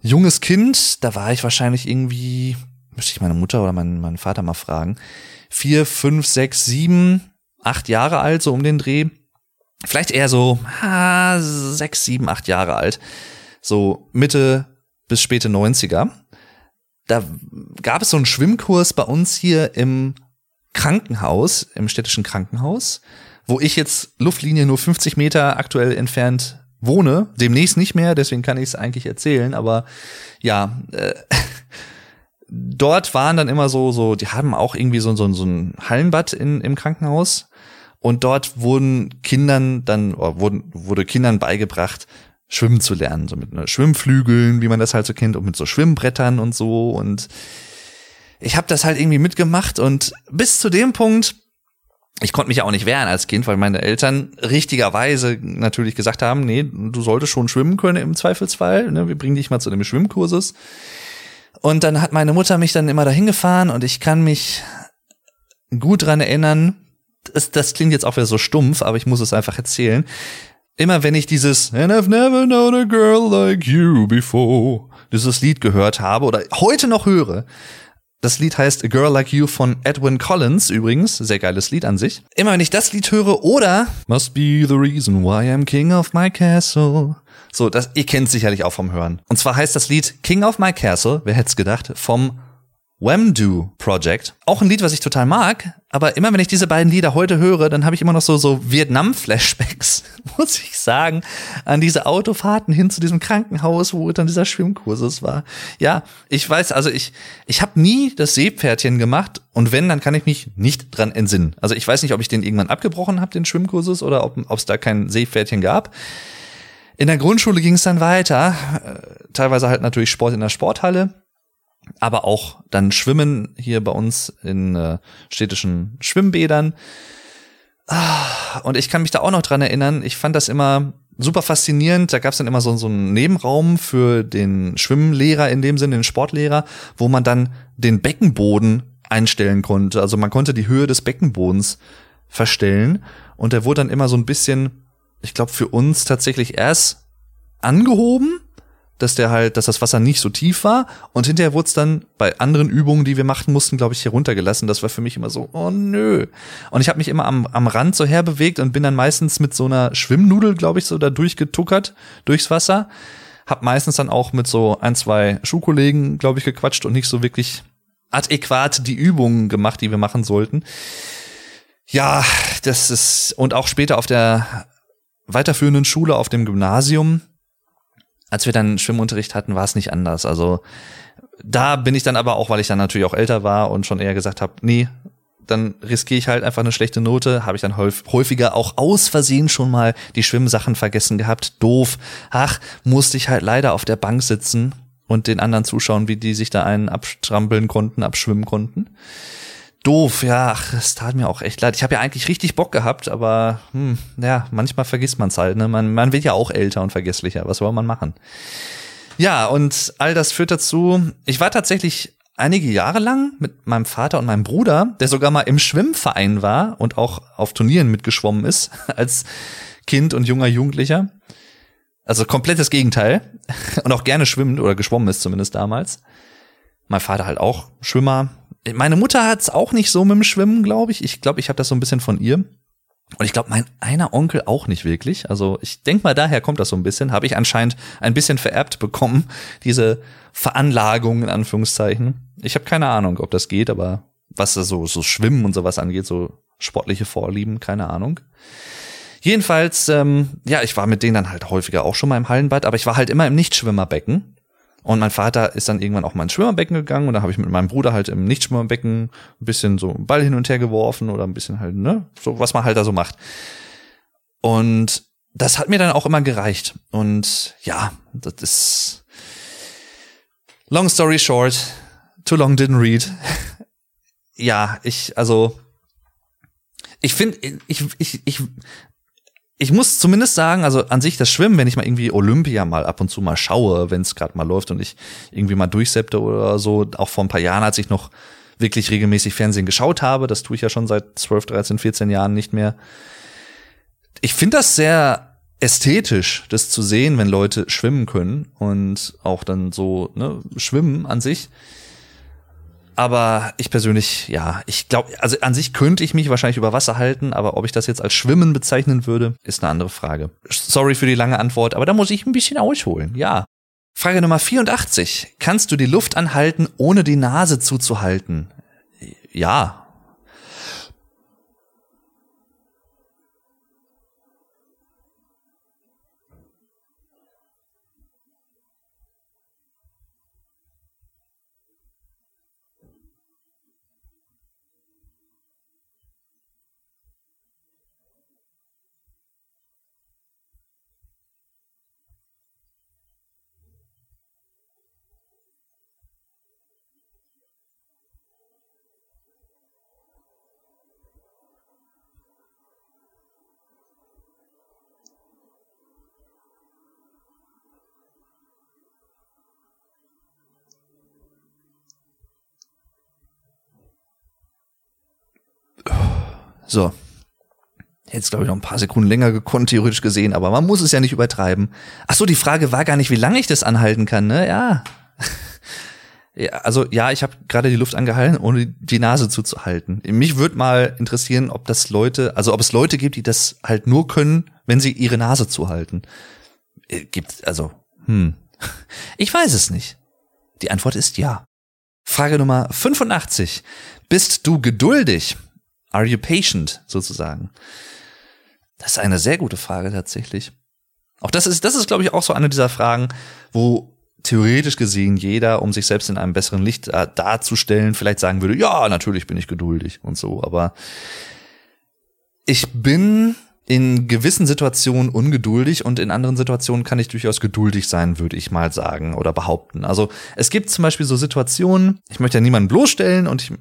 junges Kind, da war ich wahrscheinlich irgendwie, müsste ich meine Mutter oder meinen, meinen Vater mal fragen, vier, fünf, sechs, sieben, acht Jahre alt, so um den Dreh vielleicht eher so ha, sechs, sieben, acht Jahre alt, so Mitte bis späte 90er. Da gab es so einen Schwimmkurs bei uns hier im Krankenhaus, im städtischen Krankenhaus, wo ich jetzt Luftlinie nur 50 Meter aktuell entfernt wohne. Demnächst nicht mehr, deswegen kann ich es eigentlich erzählen. Aber ja, äh, dort waren dann immer so, so, die haben auch irgendwie so, so, so ein Hallenbad in, im Krankenhaus. Und dort wurden Kindern dann, wurden, wurde Kindern beigebracht, schwimmen zu lernen, so mit ne, Schwimmflügeln, wie man das halt so kennt, und mit so Schwimmbrettern und so. Und ich habe das halt irgendwie mitgemacht und bis zu dem Punkt, ich konnte mich auch nicht wehren als Kind, weil meine Eltern richtigerweise natürlich gesagt haben, nee, du solltest schon schwimmen können im Zweifelsfall, ne, wir bringen dich mal zu dem Schwimmkurses. Und dann hat meine Mutter mich dann immer dahin gefahren und ich kann mich gut dran erinnern, das, das klingt jetzt auch wieder so stumpf, aber ich muss es einfach erzählen. Immer wenn ich dieses And I've never known a girl like you before, dieses Lied gehört habe oder heute noch höre, das Lied heißt A Girl Like You von Edwin Collins übrigens, sehr geiles Lied an sich. Immer wenn ich das Lied höre oder Must be the reason why I'm king of my castle, So, das, ihr kennt sicherlich auch vom Hören. Und zwar heißt das Lied King of My Castle, wer hätte es gedacht, vom Whamdo Project. Auch ein Lied, was ich total mag, aber immer wenn ich diese beiden Lieder heute höre, dann habe ich immer noch so, so Vietnam-Flashbacks, muss ich sagen, an diese Autofahrten hin zu diesem Krankenhaus, wo dann dieser Schwimmkursus war. Ja, ich weiß, also ich, ich habe nie das Seepferdchen gemacht und wenn, dann kann ich mich nicht dran entsinnen. Also ich weiß nicht, ob ich den irgendwann abgebrochen habe, den Schwimmkursus, oder ob es da kein Seepferdchen gab. In der Grundschule ging es dann weiter, äh, teilweise halt natürlich Sport in der Sporthalle aber auch dann Schwimmen hier bei uns in äh, städtischen Schwimmbädern. Ah, und ich kann mich da auch noch dran erinnern, ich fand das immer super faszinierend. Da gab es dann immer so, so einen Nebenraum für den Schwimmlehrer in dem Sinne, den Sportlehrer, wo man dann den Beckenboden einstellen konnte. Also man konnte die Höhe des Beckenbodens verstellen und der wurde dann immer so ein bisschen, ich glaube, für uns tatsächlich erst angehoben dass der halt, dass das Wasser nicht so tief war und hinterher wurde es dann bei anderen Übungen, die wir machen mussten, glaube ich, hier runtergelassen. Das war für mich immer so, oh nö. Und ich habe mich immer am, am Rand so herbewegt und bin dann meistens mit so einer Schwimmnudel, glaube ich, so da durchgetuckert durchs Wasser. Hab meistens dann auch mit so ein, zwei Schuhkollegen, glaube ich, gequatscht und nicht so wirklich adäquat die Übungen gemacht, die wir machen sollten. Ja, das ist, und auch später auf der weiterführenden Schule auf dem Gymnasium, als wir dann Schwimmunterricht hatten, war es nicht anders. Also da bin ich dann aber auch, weil ich dann natürlich auch älter war und schon eher gesagt habe, nee, dann riskiere ich halt einfach eine schlechte Note. Habe ich dann häufiger auch aus Versehen schon mal die Schwimmsachen vergessen gehabt. Doof. Ach, musste ich halt leider auf der Bank sitzen und den anderen zuschauen, wie die sich da einen abstrampeln konnten, abschwimmen konnten doof, ja, ach, es tat mir auch echt leid. Ich habe ja eigentlich richtig Bock gehabt, aber hm, ja, manchmal vergisst man es halt. Ne? Man, man wird ja auch älter und vergesslicher. Was soll man machen? Ja, und all das führt dazu, ich war tatsächlich einige Jahre lang mit meinem Vater und meinem Bruder, der sogar mal im Schwimmverein war und auch auf Turnieren mitgeschwommen ist, als Kind und junger Jugendlicher. Also komplettes Gegenteil. Und auch gerne schwimmt oder geschwommen ist zumindest damals. Mein Vater halt auch Schwimmer, meine Mutter hat's auch nicht so mit dem Schwimmen, glaube ich. Ich glaube, ich habe das so ein bisschen von ihr. Und ich glaube, mein einer Onkel auch nicht wirklich. Also ich denke mal, daher kommt das so ein bisschen. Habe ich anscheinend ein bisschen vererbt bekommen, diese Veranlagung in Anführungszeichen. Ich habe keine Ahnung, ob das geht, aber was so, so Schwimmen und sowas angeht, so sportliche Vorlieben, keine Ahnung. Jedenfalls, ähm, ja, ich war mit denen dann halt häufiger auch schon mal im Hallenbad, aber ich war halt immer im Nichtschwimmerbecken. Und mein Vater ist dann irgendwann auch mal ins Schwimmerbecken gegangen und da habe ich mit meinem Bruder halt im Nichtschwimmerbecken ein bisschen so einen Ball hin und her geworfen oder ein bisschen halt, ne, so was man halt da so macht. Und das hat mir dann auch immer gereicht. Und ja, das ist long story short, too long didn't read. ja, ich, also, ich finde, ich, ich, ich ich muss zumindest sagen, also an sich das Schwimmen, wenn ich mal irgendwie Olympia mal ab und zu mal schaue, wenn es gerade mal läuft und ich irgendwie mal durchseppte oder so, auch vor ein paar Jahren, als ich noch wirklich regelmäßig Fernsehen geschaut habe, das tue ich ja schon seit 12, 13, 14 Jahren nicht mehr. Ich finde das sehr ästhetisch, das zu sehen, wenn Leute schwimmen können und auch dann so ne, schwimmen an sich. Aber ich persönlich, ja, ich glaube, also an sich könnte ich mich wahrscheinlich über Wasser halten, aber ob ich das jetzt als Schwimmen bezeichnen würde, ist eine andere Frage. Sorry für die lange Antwort, aber da muss ich ein bisschen ausholen, ja. Frage Nummer 84. Kannst du die Luft anhalten, ohne die Nase zuzuhalten? Ja, So. Jetzt glaube ich noch ein paar Sekunden länger gekonnt, theoretisch gesehen, aber man muss es ja nicht übertreiben. Ach so, die Frage war gar nicht, wie lange ich das anhalten kann, ne? Ja. ja also ja, ich habe gerade die Luft angehalten, ohne die Nase zuzuhalten. Mich würde mal interessieren, ob das Leute, also ob es Leute gibt, die das halt nur können, wenn sie ihre Nase zuhalten. Äh, gibt, also, hm. Ich weiß es nicht. Die Antwort ist ja. Frage Nummer 85. Bist du geduldig? Are you patient, sozusagen? Das ist eine sehr gute Frage tatsächlich. Auch das ist, das ist, glaube ich, auch so eine dieser Fragen, wo theoretisch gesehen jeder, um sich selbst in einem besseren Licht äh, darzustellen, vielleicht sagen würde, ja, natürlich bin ich geduldig und so, aber ich bin in gewissen Situationen ungeduldig und in anderen Situationen kann ich durchaus geduldig sein, würde ich mal sagen oder behaupten. Also es gibt zum Beispiel so Situationen, ich möchte ja niemanden bloßstellen und ich,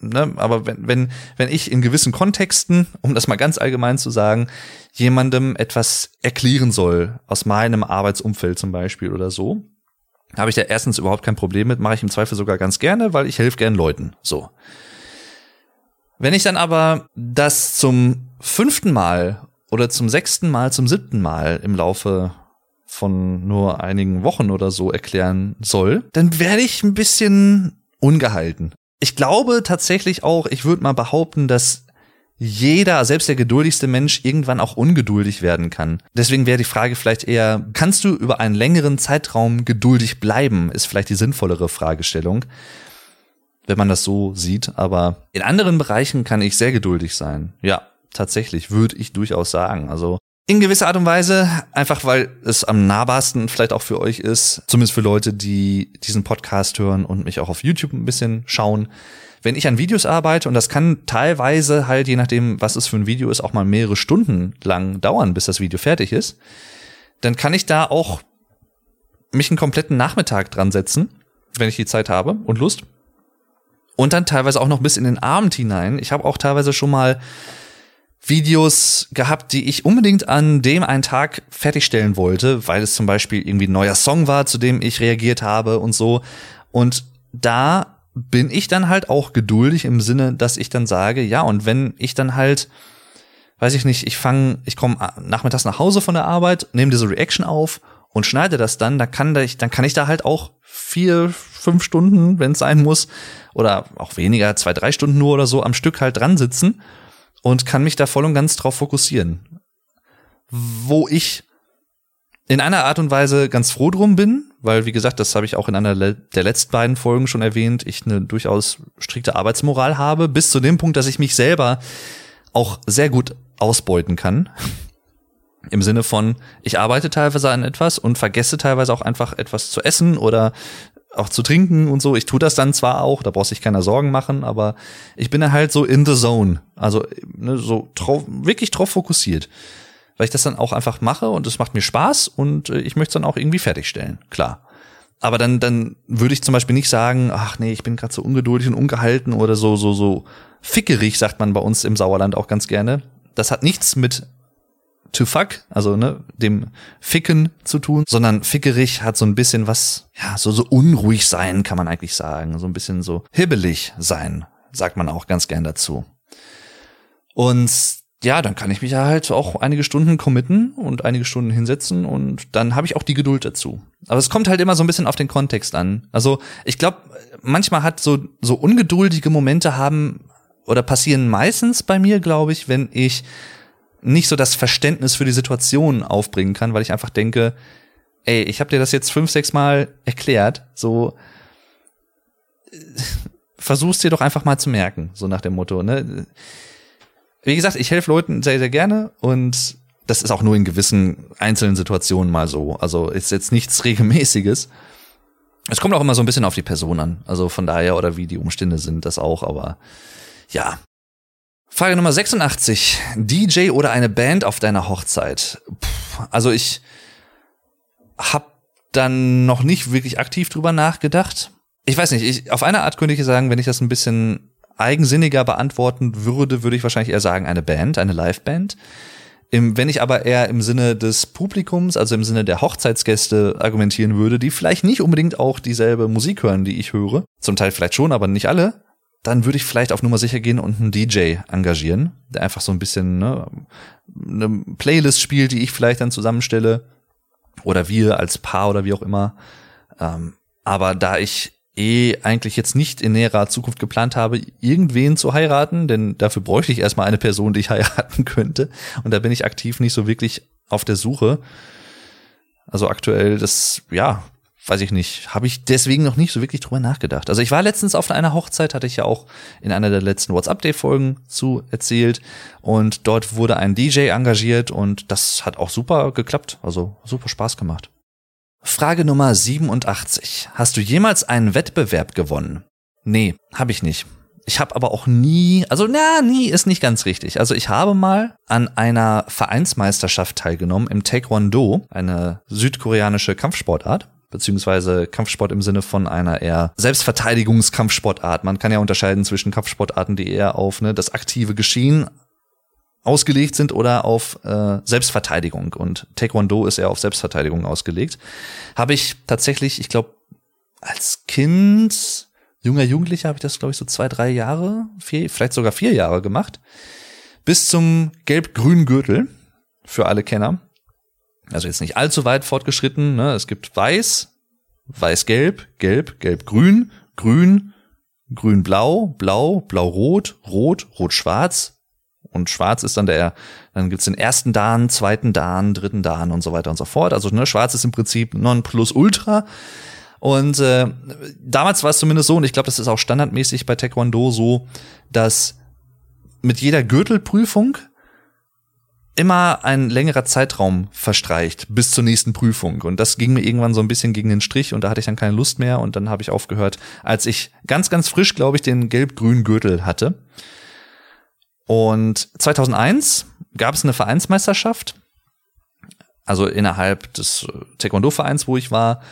ne, aber wenn, wenn, wenn ich in gewissen Kontexten, um das mal ganz allgemein zu sagen, jemandem etwas erklären soll, aus meinem Arbeitsumfeld zum Beispiel oder so, habe ich da erstens überhaupt kein Problem mit, mache ich im Zweifel sogar ganz gerne, weil ich helfe gern Leuten. So. Wenn ich dann aber das zum fünften Mal oder zum sechsten Mal, zum siebten Mal im Laufe von nur einigen Wochen oder so erklären soll, dann werde ich ein bisschen ungehalten. Ich glaube tatsächlich auch, ich würde mal behaupten, dass jeder, selbst der geduldigste Mensch, irgendwann auch ungeduldig werden kann. Deswegen wäre die Frage vielleicht eher, kannst du über einen längeren Zeitraum geduldig bleiben, ist vielleicht die sinnvollere Fragestellung, wenn man das so sieht. Aber in anderen Bereichen kann ich sehr geduldig sein. Ja, tatsächlich, würde ich durchaus sagen. Also in gewisser Art und Weise, einfach weil es am nahbarsten vielleicht auch für euch ist, zumindest für Leute, die diesen Podcast hören und mich auch auf YouTube ein bisschen schauen. Wenn ich an Videos arbeite, und das kann teilweise halt, je nachdem, was es für ein Video ist, auch mal mehrere Stunden lang dauern, bis das Video fertig ist, dann kann ich da auch mich einen kompletten Nachmittag dran setzen, wenn ich die Zeit habe und Lust. Und dann teilweise auch noch bis in den Abend hinein. Ich habe auch teilweise schon mal Videos gehabt, die ich unbedingt an dem einen Tag fertigstellen wollte, weil es zum Beispiel irgendwie ein neuer Song war, zu dem ich reagiert habe und so. Und da bin ich dann halt auch geduldig im Sinne, dass ich dann sage, ja, und wenn ich dann halt, weiß ich nicht, ich fange, ich komme nachmittags nach Hause von der Arbeit, nehme diese Reaction auf und schneide das dann, da kann ich, dann kann ich da halt auch vier, fünf Stunden, wenn es sein muss, oder auch weniger, zwei, drei Stunden nur oder so am Stück halt dran sitzen und kann mich da voll und ganz drauf fokussieren. Wo ich in einer Art und Weise ganz froh drum bin, weil, wie gesagt, das habe ich auch in einer der letzten beiden Folgen schon erwähnt, ich eine durchaus strikte Arbeitsmoral habe, bis zu dem Punkt, dass ich mich selber auch sehr gut ausbeuten kann. Im Sinne von, ich arbeite teilweise an etwas und vergesse teilweise auch einfach etwas zu essen oder auch zu trinken und so. Ich tue das dann zwar auch, da braucht sich keiner Sorgen machen, aber ich bin halt so in the zone. Also ne, so drauf, wirklich drauf fokussiert. Weil ich das dann auch einfach mache und es macht mir Spaß und äh, ich möchte es dann auch irgendwie fertigstellen, klar. Aber dann, dann würde ich zum Beispiel nicht sagen, ach nee, ich bin gerade so ungeduldig und ungehalten oder so, so, so fickerig, sagt man bei uns im Sauerland auch ganz gerne. Das hat nichts mit to fuck, also ne, dem Ficken zu tun, sondern fickerig hat so ein bisschen was, ja, so so unruhig sein, kann man eigentlich sagen, so ein bisschen so hibbelig sein, sagt man auch ganz gern dazu. Und ja, dann kann ich mich halt auch einige Stunden committen und einige Stunden hinsetzen und dann habe ich auch die Geduld dazu. Aber es kommt halt immer so ein bisschen auf den Kontext an. Also ich glaube, manchmal hat so so ungeduldige Momente haben oder passieren meistens bei mir, glaube ich, wenn ich nicht so das Verständnis für die Situation aufbringen kann, weil ich einfach denke, ey, ich habe dir das jetzt fünf, sechs Mal erklärt, so äh, versuch's dir doch einfach mal zu merken, so nach dem Motto, ne? Wie gesagt, ich helfe Leuten sehr, sehr gerne und das ist auch nur in gewissen einzelnen Situationen mal so. Also ist jetzt nichts regelmäßiges. Es kommt auch immer so ein bisschen auf die Person an. Also von daher oder wie die Umstände sind, das auch, aber ja, Frage Nummer 86. DJ oder eine Band auf deiner Hochzeit? Puh, also ich hab dann noch nicht wirklich aktiv drüber nachgedacht. Ich weiß nicht, ich, auf eine Art könnte ich sagen, wenn ich das ein bisschen eigensinniger beantworten würde, würde ich wahrscheinlich eher sagen eine Band, eine Liveband. Im, wenn ich aber eher im Sinne des Publikums, also im Sinne der Hochzeitsgäste argumentieren würde, die vielleicht nicht unbedingt auch dieselbe Musik hören, die ich höre, zum Teil vielleicht schon, aber nicht alle, dann würde ich vielleicht auf Nummer sicher gehen und einen DJ engagieren, der einfach so ein bisschen ne, eine Playlist spielt, die ich vielleicht dann zusammenstelle oder wir als Paar oder wie auch immer. Ähm, aber da ich eh eigentlich jetzt nicht in näherer Zukunft geplant habe, irgendwen zu heiraten, denn dafür bräuchte ich erstmal eine Person, die ich heiraten könnte. Und da bin ich aktiv nicht so wirklich auf der Suche. Also aktuell, das, ja, weiß ich nicht, habe ich deswegen noch nicht so wirklich drüber nachgedacht. Also ich war letztens auf einer Hochzeit, hatte ich ja auch in einer der letzten WhatsApp-Day-Folgen zu erzählt. Und dort wurde ein DJ engagiert und das hat auch super geklappt. Also super Spaß gemacht. Frage Nummer 87. Hast du jemals einen Wettbewerb gewonnen? Nee, habe ich nicht. Ich habe aber auch nie, also na, nie ist nicht ganz richtig. Also ich habe mal an einer Vereinsmeisterschaft teilgenommen im Taekwondo, eine südkoreanische Kampfsportart beziehungsweise Kampfsport im Sinne von einer eher Selbstverteidigungskampfsportart. Man kann ja unterscheiden zwischen Kampfsportarten, die eher auf ne, das aktive Geschehen ausgelegt sind oder auf äh, Selbstverteidigung. Und Taekwondo ist eher auf Selbstverteidigung ausgelegt. Habe ich tatsächlich, ich glaube, als Kind, junger Jugendlicher, habe ich das, glaube ich, so zwei, drei Jahre, vier, vielleicht sogar vier Jahre gemacht. Bis zum gelb-grünen Gürtel für alle Kenner. Also jetzt nicht allzu weit fortgeschritten. Ne? Es gibt weiß, weiß-gelb, gelb, gelb-grün, grün, grün-blau, blau, blau-rot, rot, rot-schwarz. Und schwarz ist dann der, dann gibt's den ersten Dan, zweiten Dan, dritten Dan und so weiter und so fort. Also ne, schwarz ist im Prinzip non plus ultra. Und äh, damals war es zumindest so, und ich glaube, das ist auch standardmäßig bei Taekwondo so, dass mit jeder Gürtelprüfung immer ein längerer Zeitraum verstreicht bis zur nächsten Prüfung. Und das ging mir irgendwann so ein bisschen gegen den Strich und da hatte ich dann keine Lust mehr und dann habe ich aufgehört, als ich ganz, ganz frisch, glaube ich, den gelb-grünen Gürtel hatte. Und 2001 gab es eine Vereinsmeisterschaft, also innerhalb des Taekwondo-Vereins, wo ich war,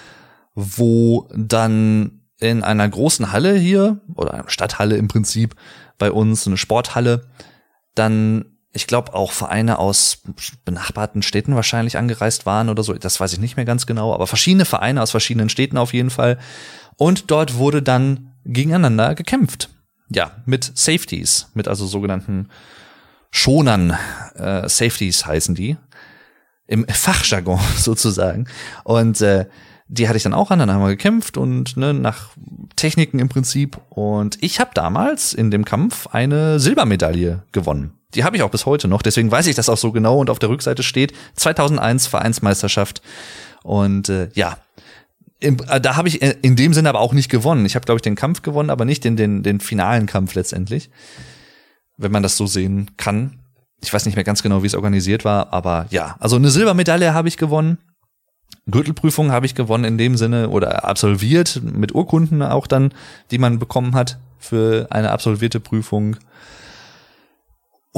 wo dann in einer großen Halle hier, oder einer Stadthalle im Prinzip, bei uns, eine Sporthalle, dann ich glaube auch Vereine aus benachbarten Städten wahrscheinlich angereist waren oder so. Das weiß ich nicht mehr ganz genau, aber verschiedene Vereine aus verschiedenen Städten auf jeden Fall. Und dort wurde dann gegeneinander gekämpft. Ja, mit Safeties, mit also sogenannten Schonern. Äh, Safeties heißen die. Im Fachjargon sozusagen. Und äh, die hatte ich dann auch an, dann haben wir gekämpft und ne, nach Techniken im Prinzip. Und ich habe damals in dem Kampf eine Silbermedaille gewonnen. Die habe ich auch bis heute noch, deswegen weiß ich das auch so genau und auf der Rückseite steht 2001 Vereinsmeisterschaft und äh, ja, im, äh, da habe ich äh, in dem Sinne aber auch nicht gewonnen. Ich habe glaube ich den Kampf gewonnen, aber nicht den den den finalen Kampf letztendlich, wenn man das so sehen kann. Ich weiß nicht mehr ganz genau, wie es organisiert war, aber ja, also eine Silbermedaille habe ich gewonnen. Gürtelprüfung habe ich gewonnen in dem Sinne oder absolviert mit Urkunden auch dann, die man bekommen hat für eine absolvierte Prüfung.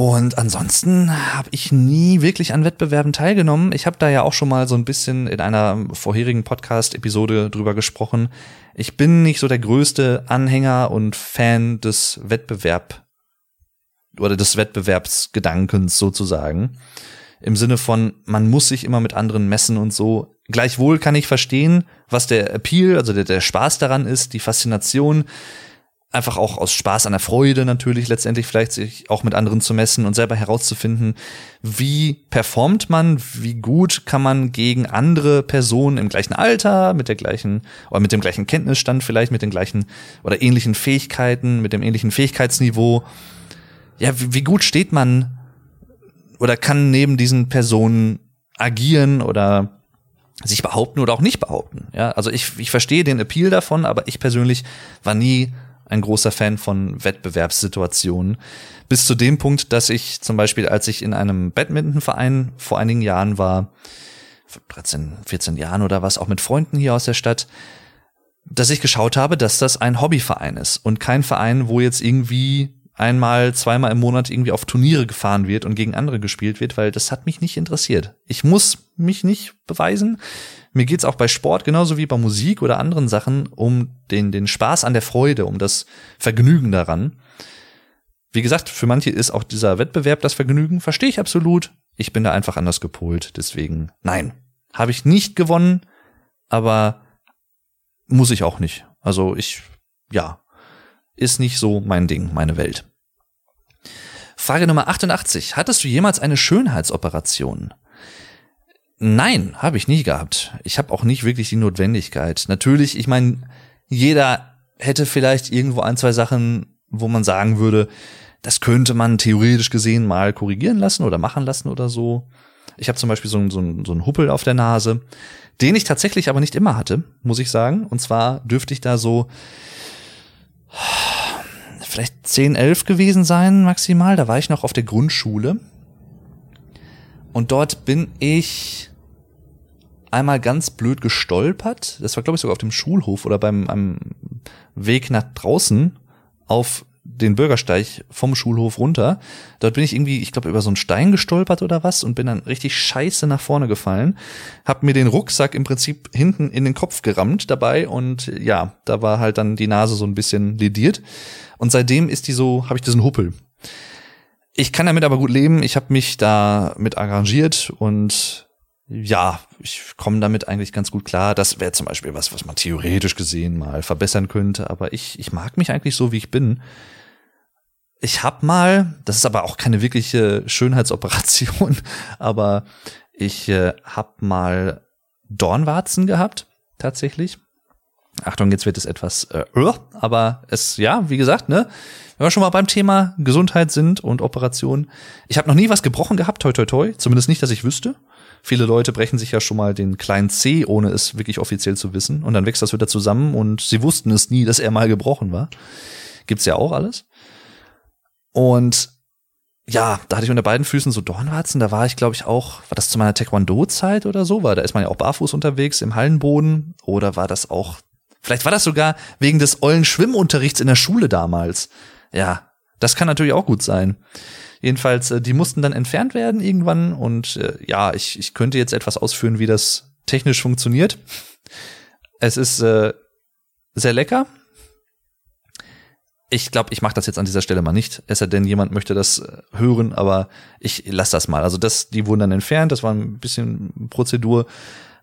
Und ansonsten habe ich nie wirklich an Wettbewerben teilgenommen. Ich habe da ja auch schon mal so ein bisschen in einer vorherigen Podcast-Episode drüber gesprochen. Ich bin nicht so der größte Anhänger und Fan des Wettbewerb oder des Wettbewerbsgedankens sozusagen. Im Sinne von, man muss sich immer mit anderen messen und so. Gleichwohl kann ich verstehen, was der Appeal, also der, der Spaß daran ist, die Faszination, einfach auch aus Spaß an der Freude natürlich letztendlich vielleicht sich auch mit anderen zu messen und selber herauszufinden, wie performt man, wie gut kann man gegen andere Personen im gleichen Alter, mit der gleichen oder mit dem gleichen Kenntnisstand vielleicht, mit den gleichen oder ähnlichen Fähigkeiten, mit dem ähnlichen Fähigkeitsniveau. Ja, wie, wie gut steht man oder kann neben diesen Personen agieren oder sich behaupten oder auch nicht behaupten. Ja, also ich, ich verstehe den Appeal davon, aber ich persönlich war nie ein großer Fan von Wettbewerbssituationen. Bis zu dem Punkt, dass ich zum Beispiel, als ich in einem Badmintonverein vor einigen Jahren war, 13, 14 Jahren oder was, auch mit Freunden hier aus der Stadt, dass ich geschaut habe, dass das ein Hobbyverein ist und kein Verein, wo jetzt irgendwie einmal, zweimal im Monat irgendwie auf Turniere gefahren wird und gegen andere gespielt wird, weil das hat mich nicht interessiert. Ich muss mich nicht beweisen. Mir geht's auch bei Sport genauso wie bei Musik oder anderen Sachen um den, den Spaß an der Freude, um das Vergnügen daran. Wie gesagt, für manche ist auch dieser Wettbewerb das Vergnügen, verstehe ich absolut. Ich bin da einfach anders gepolt, deswegen nein, habe ich nicht gewonnen, aber muss ich auch nicht. Also ich, ja, ist nicht so mein Ding, meine Welt. Frage Nummer 88. Hattest du jemals eine Schönheitsoperation? Nein, habe ich nie gehabt. Ich habe auch nicht wirklich die Notwendigkeit. Natürlich, ich meine, jeder hätte vielleicht irgendwo ein, zwei Sachen, wo man sagen würde, das könnte man theoretisch gesehen mal korrigieren lassen oder machen lassen oder so. Ich habe zum Beispiel so, einen so, so einen Huppel auf der Nase, den ich tatsächlich aber nicht immer hatte, muss ich sagen. Und zwar dürfte ich da so vielleicht 10, 11 gewesen sein maximal. Da war ich noch auf der Grundschule. Und dort bin ich einmal ganz blöd gestolpert. Das war, glaube ich, sogar auf dem Schulhof oder beim am Weg nach draußen auf den Bürgersteig vom Schulhof runter. Dort bin ich irgendwie, ich glaube, über so einen Stein gestolpert oder was und bin dann richtig scheiße nach vorne gefallen. Hab mir den Rucksack im Prinzip hinten in den Kopf gerammt dabei und ja, da war halt dann die Nase so ein bisschen lediert. Und seitdem ist die so, habe ich diesen Huppel. Ich kann damit aber gut leben. Ich habe mich da mit arrangiert und ja, ich komme damit eigentlich ganz gut klar. Das wäre zum Beispiel was, was man theoretisch gesehen mal verbessern könnte. Aber ich, ich mag mich eigentlich so, wie ich bin. Ich hab mal, das ist aber auch keine wirkliche Schönheitsoperation, aber ich äh, hab mal Dornwarzen gehabt, tatsächlich. Achtung, jetzt wird es etwas, äh, aber es, ja, wie gesagt, ne, wenn wir schon mal beim Thema Gesundheit sind und Operation. Ich habe noch nie was gebrochen gehabt, toi toi toi, zumindest nicht, dass ich wüsste. Viele Leute brechen sich ja schon mal den kleinen C, ohne es wirklich offiziell zu wissen. Und dann wächst das wieder zusammen und sie wussten es nie, dass er mal gebrochen war. Gibt's ja auch alles. Und ja, da hatte ich unter beiden Füßen so Dornwarzen. Da war ich, glaube ich, auch, war das zu meiner Taekwondo-Zeit oder so? Weil da ist man ja auch barfuß unterwegs im Hallenboden. Oder war das auch, vielleicht war das sogar wegen des ollen Schwimmunterrichts in der Schule damals. Ja, das kann natürlich auch gut sein. Jedenfalls, äh, die mussten dann entfernt werden irgendwann und äh, ja, ich, ich könnte jetzt etwas ausführen, wie das technisch funktioniert. Es ist äh, sehr lecker. Ich glaube, ich mache das jetzt an dieser Stelle mal nicht, es sei denn, jemand möchte das äh, hören, aber ich lasse das mal. Also das, die wurden dann entfernt, das war ein bisschen Prozedur,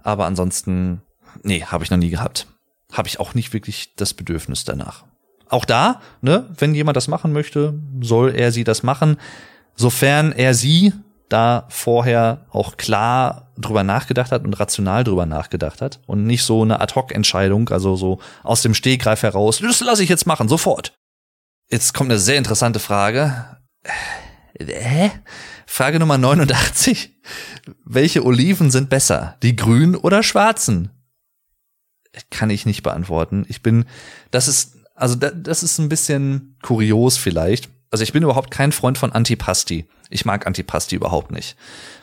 aber ansonsten, nee, habe ich noch nie gehabt. Habe ich auch nicht wirklich das Bedürfnis danach auch da, ne, wenn jemand das machen möchte, soll er sie das machen, sofern er sie da vorher auch klar drüber nachgedacht hat und rational drüber nachgedacht hat und nicht so eine Ad-Hoc-Entscheidung, also so aus dem Stehgreif heraus, das lasse ich jetzt machen, sofort. Jetzt kommt eine sehr interessante Frage. Hä? Frage Nummer 89. Welche Oliven sind besser? Die grünen oder schwarzen? Kann ich nicht beantworten. Ich bin, das ist also da, das ist ein bisschen kurios vielleicht. Also ich bin überhaupt kein Freund von Antipasti. Ich mag Antipasti überhaupt nicht.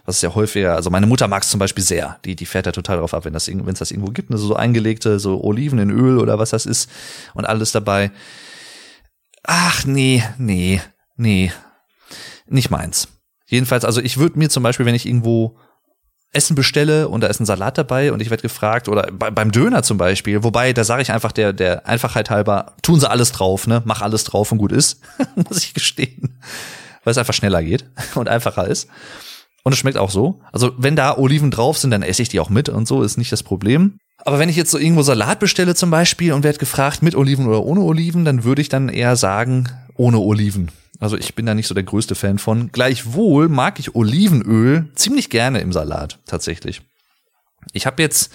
Was ist ja häufiger, also meine Mutter mag es zum Beispiel sehr. Die, die fährt ja total drauf ab, wenn das, wenn es das irgendwo gibt, also so eingelegte, so Oliven in Öl oder was das ist und alles dabei. Ach nee, nee, nee. Nicht meins. Jedenfalls, also ich würde mir zum Beispiel, wenn ich irgendwo Essen bestelle und da ist ein Salat dabei und ich werde gefragt, oder bei, beim Döner zum Beispiel, wobei, da sage ich einfach der, der Einfachheit halber, tun sie alles drauf, ne? Mach alles drauf und gut ist, muss ich gestehen. Weil es einfach schneller geht und einfacher ist. Und es schmeckt auch so. Also wenn da Oliven drauf sind, dann esse ich die auch mit und so, ist nicht das Problem. Aber wenn ich jetzt so irgendwo Salat bestelle zum Beispiel und werde gefragt mit Oliven oder ohne Oliven, dann würde ich dann eher sagen, ohne Oliven. Also ich bin da nicht so der größte Fan von. Gleichwohl mag ich Olivenöl ziemlich gerne im Salat, tatsächlich. Ich habe jetzt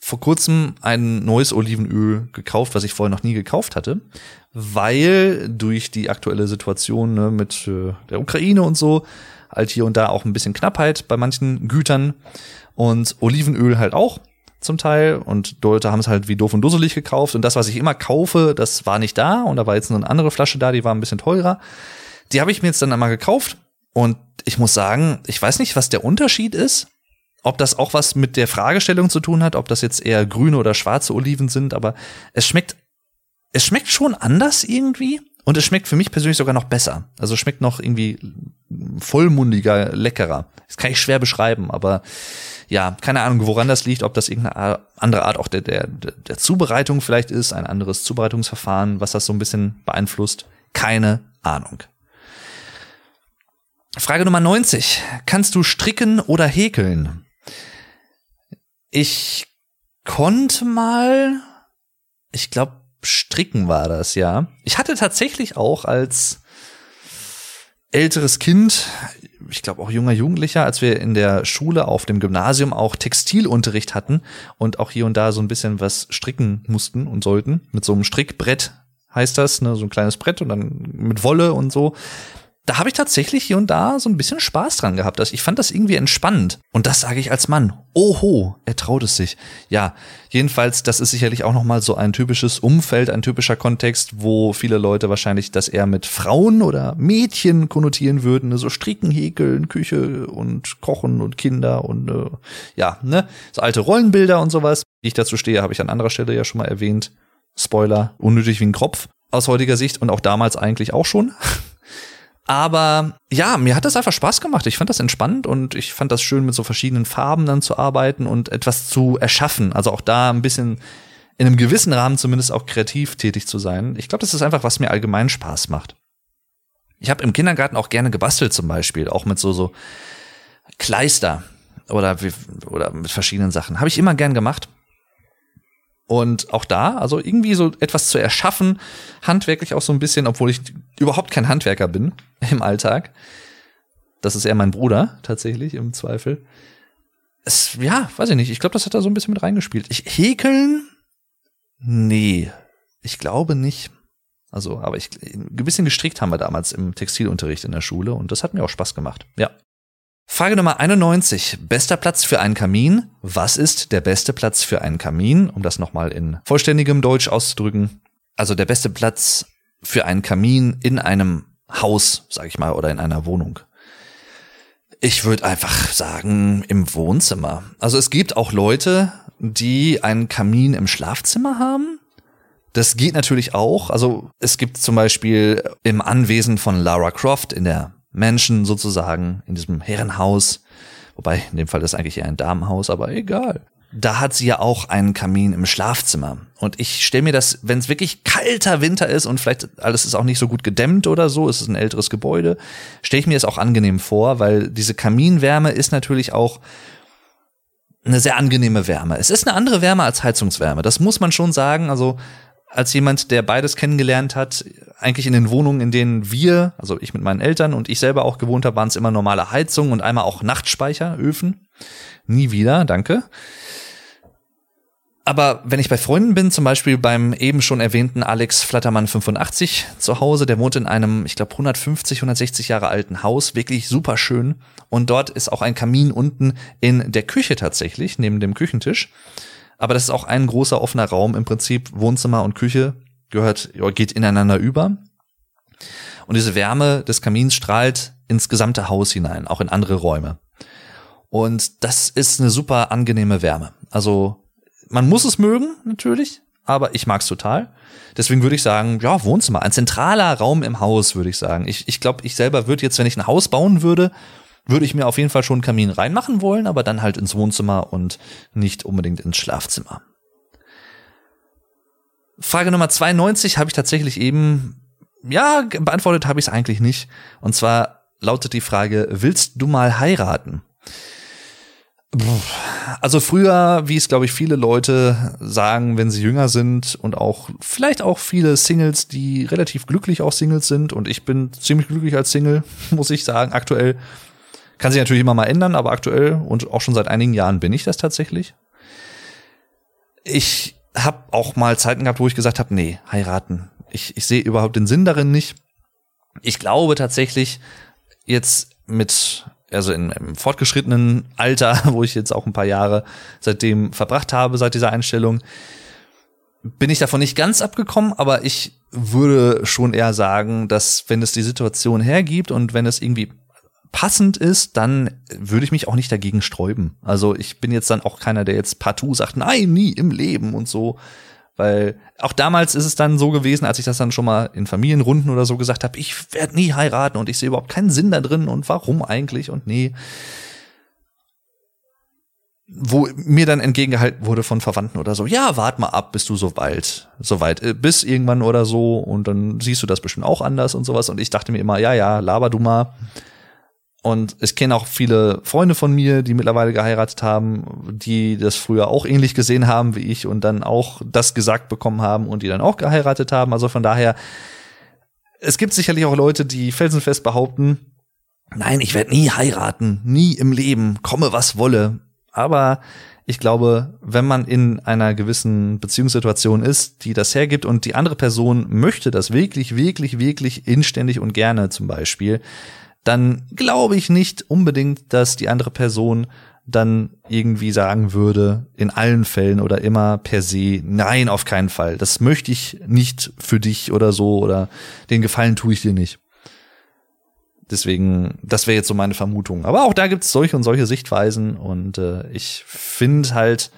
vor kurzem ein neues Olivenöl gekauft, was ich vorher noch nie gekauft hatte, weil durch die aktuelle Situation ne, mit äh, der Ukraine und so halt hier und da auch ein bisschen Knappheit bei manchen Gütern und Olivenöl halt auch zum Teil und Leute haben es halt wie doof und dusselig gekauft und das, was ich immer kaufe, das war nicht da und da war jetzt eine andere Flasche da, die war ein bisschen teurer. Die habe ich mir jetzt dann einmal gekauft und ich muss sagen, ich weiß nicht, was der Unterschied ist, ob das auch was mit der Fragestellung zu tun hat, ob das jetzt eher grüne oder schwarze Oliven sind, aber es schmeckt, es schmeckt schon anders irgendwie und es schmeckt für mich persönlich sogar noch besser. Also schmeckt noch irgendwie vollmundiger, leckerer. Das kann ich schwer beschreiben, aber ja, keine Ahnung, woran das liegt, ob das irgendeine andere Art auch der, der, der Zubereitung vielleicht ist, ein anderes Zubereitungsverfahren, was das so ein bisschen beeinflusst. Keine Ahnung. Frage Nummer 90. Kannst du stricken oder häkeln? Ich konnte mal, ich glaube, stricken war das, ja. Ich hatte tatsächlich auch als älteres Kind ich glaube auch junger Jugendlicher, als wir in der Schule auf dem Gymnasium auch Textilunterricht hatten und auch hier und da so ein bisschen was stricken mussten und sollten. Mit so einem Strickbrett heißt das, ne, so ein kleines Brett und dann mit Wolle und so. Da habe ich tatsächlich hier und da so ein bisschen Spaß dran gehabt. Ich fand das irgendwie entspannend. Und das sage ich als Mann. Oho, er traut es sich. Ja, jedenfalls, das ist sicherlich auch nochmal so ein typisches Umfeld, ein typischer Kontext, wo viele Leute wahrscheinlich das eher mit Frauen oder Mädchen konnotieren würden. Ne? So Stricken, Häkeln, Küche und Kochen und Kinder und äh, ja, ne, so alte Rollenbilder und sowas. Wie ich dazu stehe, habe ich an anderer Stelle ja schon mal erwähnt. Spoiler, unnötig wie ein Kropf aus heutiger Sicht und auch damals eigentlich auch schon. Aber ja, mir hat das einfach Spaß gemacht. Ich fand das entspannend und ich fand das schön, mit so verschiedenen Farben dann zu arbeiten und etwas zu erschaffen. Also auch da ein bisschen in einem gewissen Rahmen zumindest auch kreativ tätig zu sein. Ich glaube, das ist einfach, was mir allgemein Spaß macht. Ich habe im Kindergarten auch gerne gebastelt zum Beispiel, auch mit so so Kleister oder oder mit verschiedenen Sachen. Habe ich immer gern gemacht. Und auch da, also irgendwie so etwas zu erschaffen, handwerklich auch so ein bisschen, obwohl ich überhaupt kein Handwerker bin im Alltag. Das ist eher mein Bruder, tatsächlich, im Zweifel. Es, ja, weiß ich nicht. Ich glaube, das hat da so ein bisschen mit reingespielt. Ich häkeln? Nee. Ich glaube nicht. Also, aber ich, ein bisschen gestrickt haben wir damals im Textilunterricht in der Schule und das hat mir auch Spaß gemacht. Ja. Frage Nummer 91. Bester Platz für einen Kamin. Was ist der beste Platz für einen Kamin? Um das nochmal in vollständigem Deutsch auszudrücken. Also der beste Platz für einen Kamin in einem Haus, sag ich mal, oder in einer Wohnung. Ich würde einfach sagen, im Wohnzimmer. Also es gibt auch Leute, die einen Kamin im Schlafzimmer haben. Das geht natürlich auch. Also es gibt zum Beispiel im Anwesen von Lara Croft in der Menschen sozusagen in diesem Herrenhaus. Wobei, in dem Fall ist eigentlich eher ein Damenhaus, aber egal. Da hat sie ja auch einen Kamin im Schlafzimmer. Und ich stelle mir das, wenn es wirklich kalter Winter ist und vielleicht alles ist auch nicht so gut gedämmt oder so, es ist ein älteres Gebäude, stelle ich mir das auch angenehm vor, weil diese Kaminwärme ist natürlich auch eine sehr angenehme Wärme. Es ist eine andere Wärme als Heizungswärme. Das muss man schon sagen. Also als jemand, der beides kennengelernt hat, eigentlich in den Wohnungen, in denen wir, also ich mit meinen Eltern und ich selber auch gewohnt habe, waren es immer normale Heizungen und einmal auch Nachtspeicher, Öfen. Nie wieder, danke. Aber wenn ich bei Freunden bin, zum Beispiel beim eben schon erwähnten Alex Flattermann 85 zu Hause, der wohnt in einem, ich glaube, 150, 160 Jahre alten Haus, wirklich super schön. Und dort ist auch ein Kamin unten in der Küche tatsächlich, neben dem Küchentisch. Aber das ist auch ein großer offener Raum, im Prinzip Wohnzimmer und Küche gehört, geht ineinander über. Und diese Wärme des Kamins strahlt ins gesamte Haus hinein, auch in andere Räume. Und das ist eine super angenehme Wärme. Also man muss es mögen, natürlich, aber ich mag's total. Deswegen würde ich sagen, ja, Wohnzimmer, ein zentraler Raum im Haus, würde ich sagen. Ich, ich glaube, ich selber würde jetzt, wenn ich ein Haus bauen würde, würde ich mir auf jeden Fall schon einen Kamin reinmachen wollen, aber dann halt ins Wohnzimmer und nicht unbedingt ins Schlafzimmer. Frage Nummer 92 habe ich tatsächlich eben, ja, beantwortet habe ich es eigentlich nicht. Und zwar lautet die Frage, willst du mal heiraten? Also früher, wie es glaube ich viele Leute sagen, wenn sie jünger sind und auch vielleicht auch viele Singles, die relativ glücklich auch Singles sind und ich bin ziemlich glücklich als Single, muss ich sagen, aktuell. Kann sich natürlich immer mal ändern, aber aktuell und auch schon seit einigen Jahren bin ich das tatsächlich. Ich habe auch mal Zeiten gehabt, wo ich gesagt habe, nee, heiraten. Ich, ich sehe überhaupt den Sinn darin nicht. Ich glaube tatsächlich jetzt mit, also in, im fortgeschrittenen Alter, wo ich jetzt auch ein paar Jahre seitdem verbracht habe, seit dieser Einstellung, bin ich davon nicht ganz abgekommen, aber ich würde schon eher sagen, dass wenn es die Situation hergibt und wenn es irgendwie passend ist, dann würde ich mich auch nicht dagegen sträuben. Also ich bin jetzt dann auch keiner, der jetzt partout sagt, nein, nie im Leben und so. Weil auch damals ist es dann so gewesen, als ich das dann schon mal in Familienrunden oder so gesagt habe, ich werde nie heiraten und ich sehe überhaupt keinen Sinn da drin und warum eigentlich und nee. Wo mir dann entgegengehalten wurde von Verwandten oder so, ja, wart mal ab, bis du so weit, so weit äh, bist irgendwann oder so und dann siehst du das bestimmt auch anders und sowas. Und ich dachte mir immer, ja, ja, laber du mal. Und ich kenne auch viele Freunde von mir, die mittlerweile geheiratet haben, die das früher auch ähnlich gesehen haben wie ich und dann auch das gesagt bekommen haben und die dann auch geheiratet haben. Also von daher, es gibt sicherlich auch Leute, die felsenfest behaupten, nein, ich werde nie heiraten, nie im Leben, komme was wolle. Aber ich glaube, wenn man in einer gewissen Beziehungssituation ist, die das hergibt und die andere Person möchte das wirklich, wirklich, wirklich inständig und gerne zum Beispiel, dann glaube ich nicht unbedingt, dass die andere Person dann irgendwie sagen würde, in allen Fällen oder immer per se, nein, auf keinen Fall. Das möchte ich nicht für dich oder so oder den Gefallen tue ich dir nicht. Deswegen, das wäre jetzt so meine Vermutung. Aber auch da gibt es solche und solche Sichtweisen und äh, ich finde halt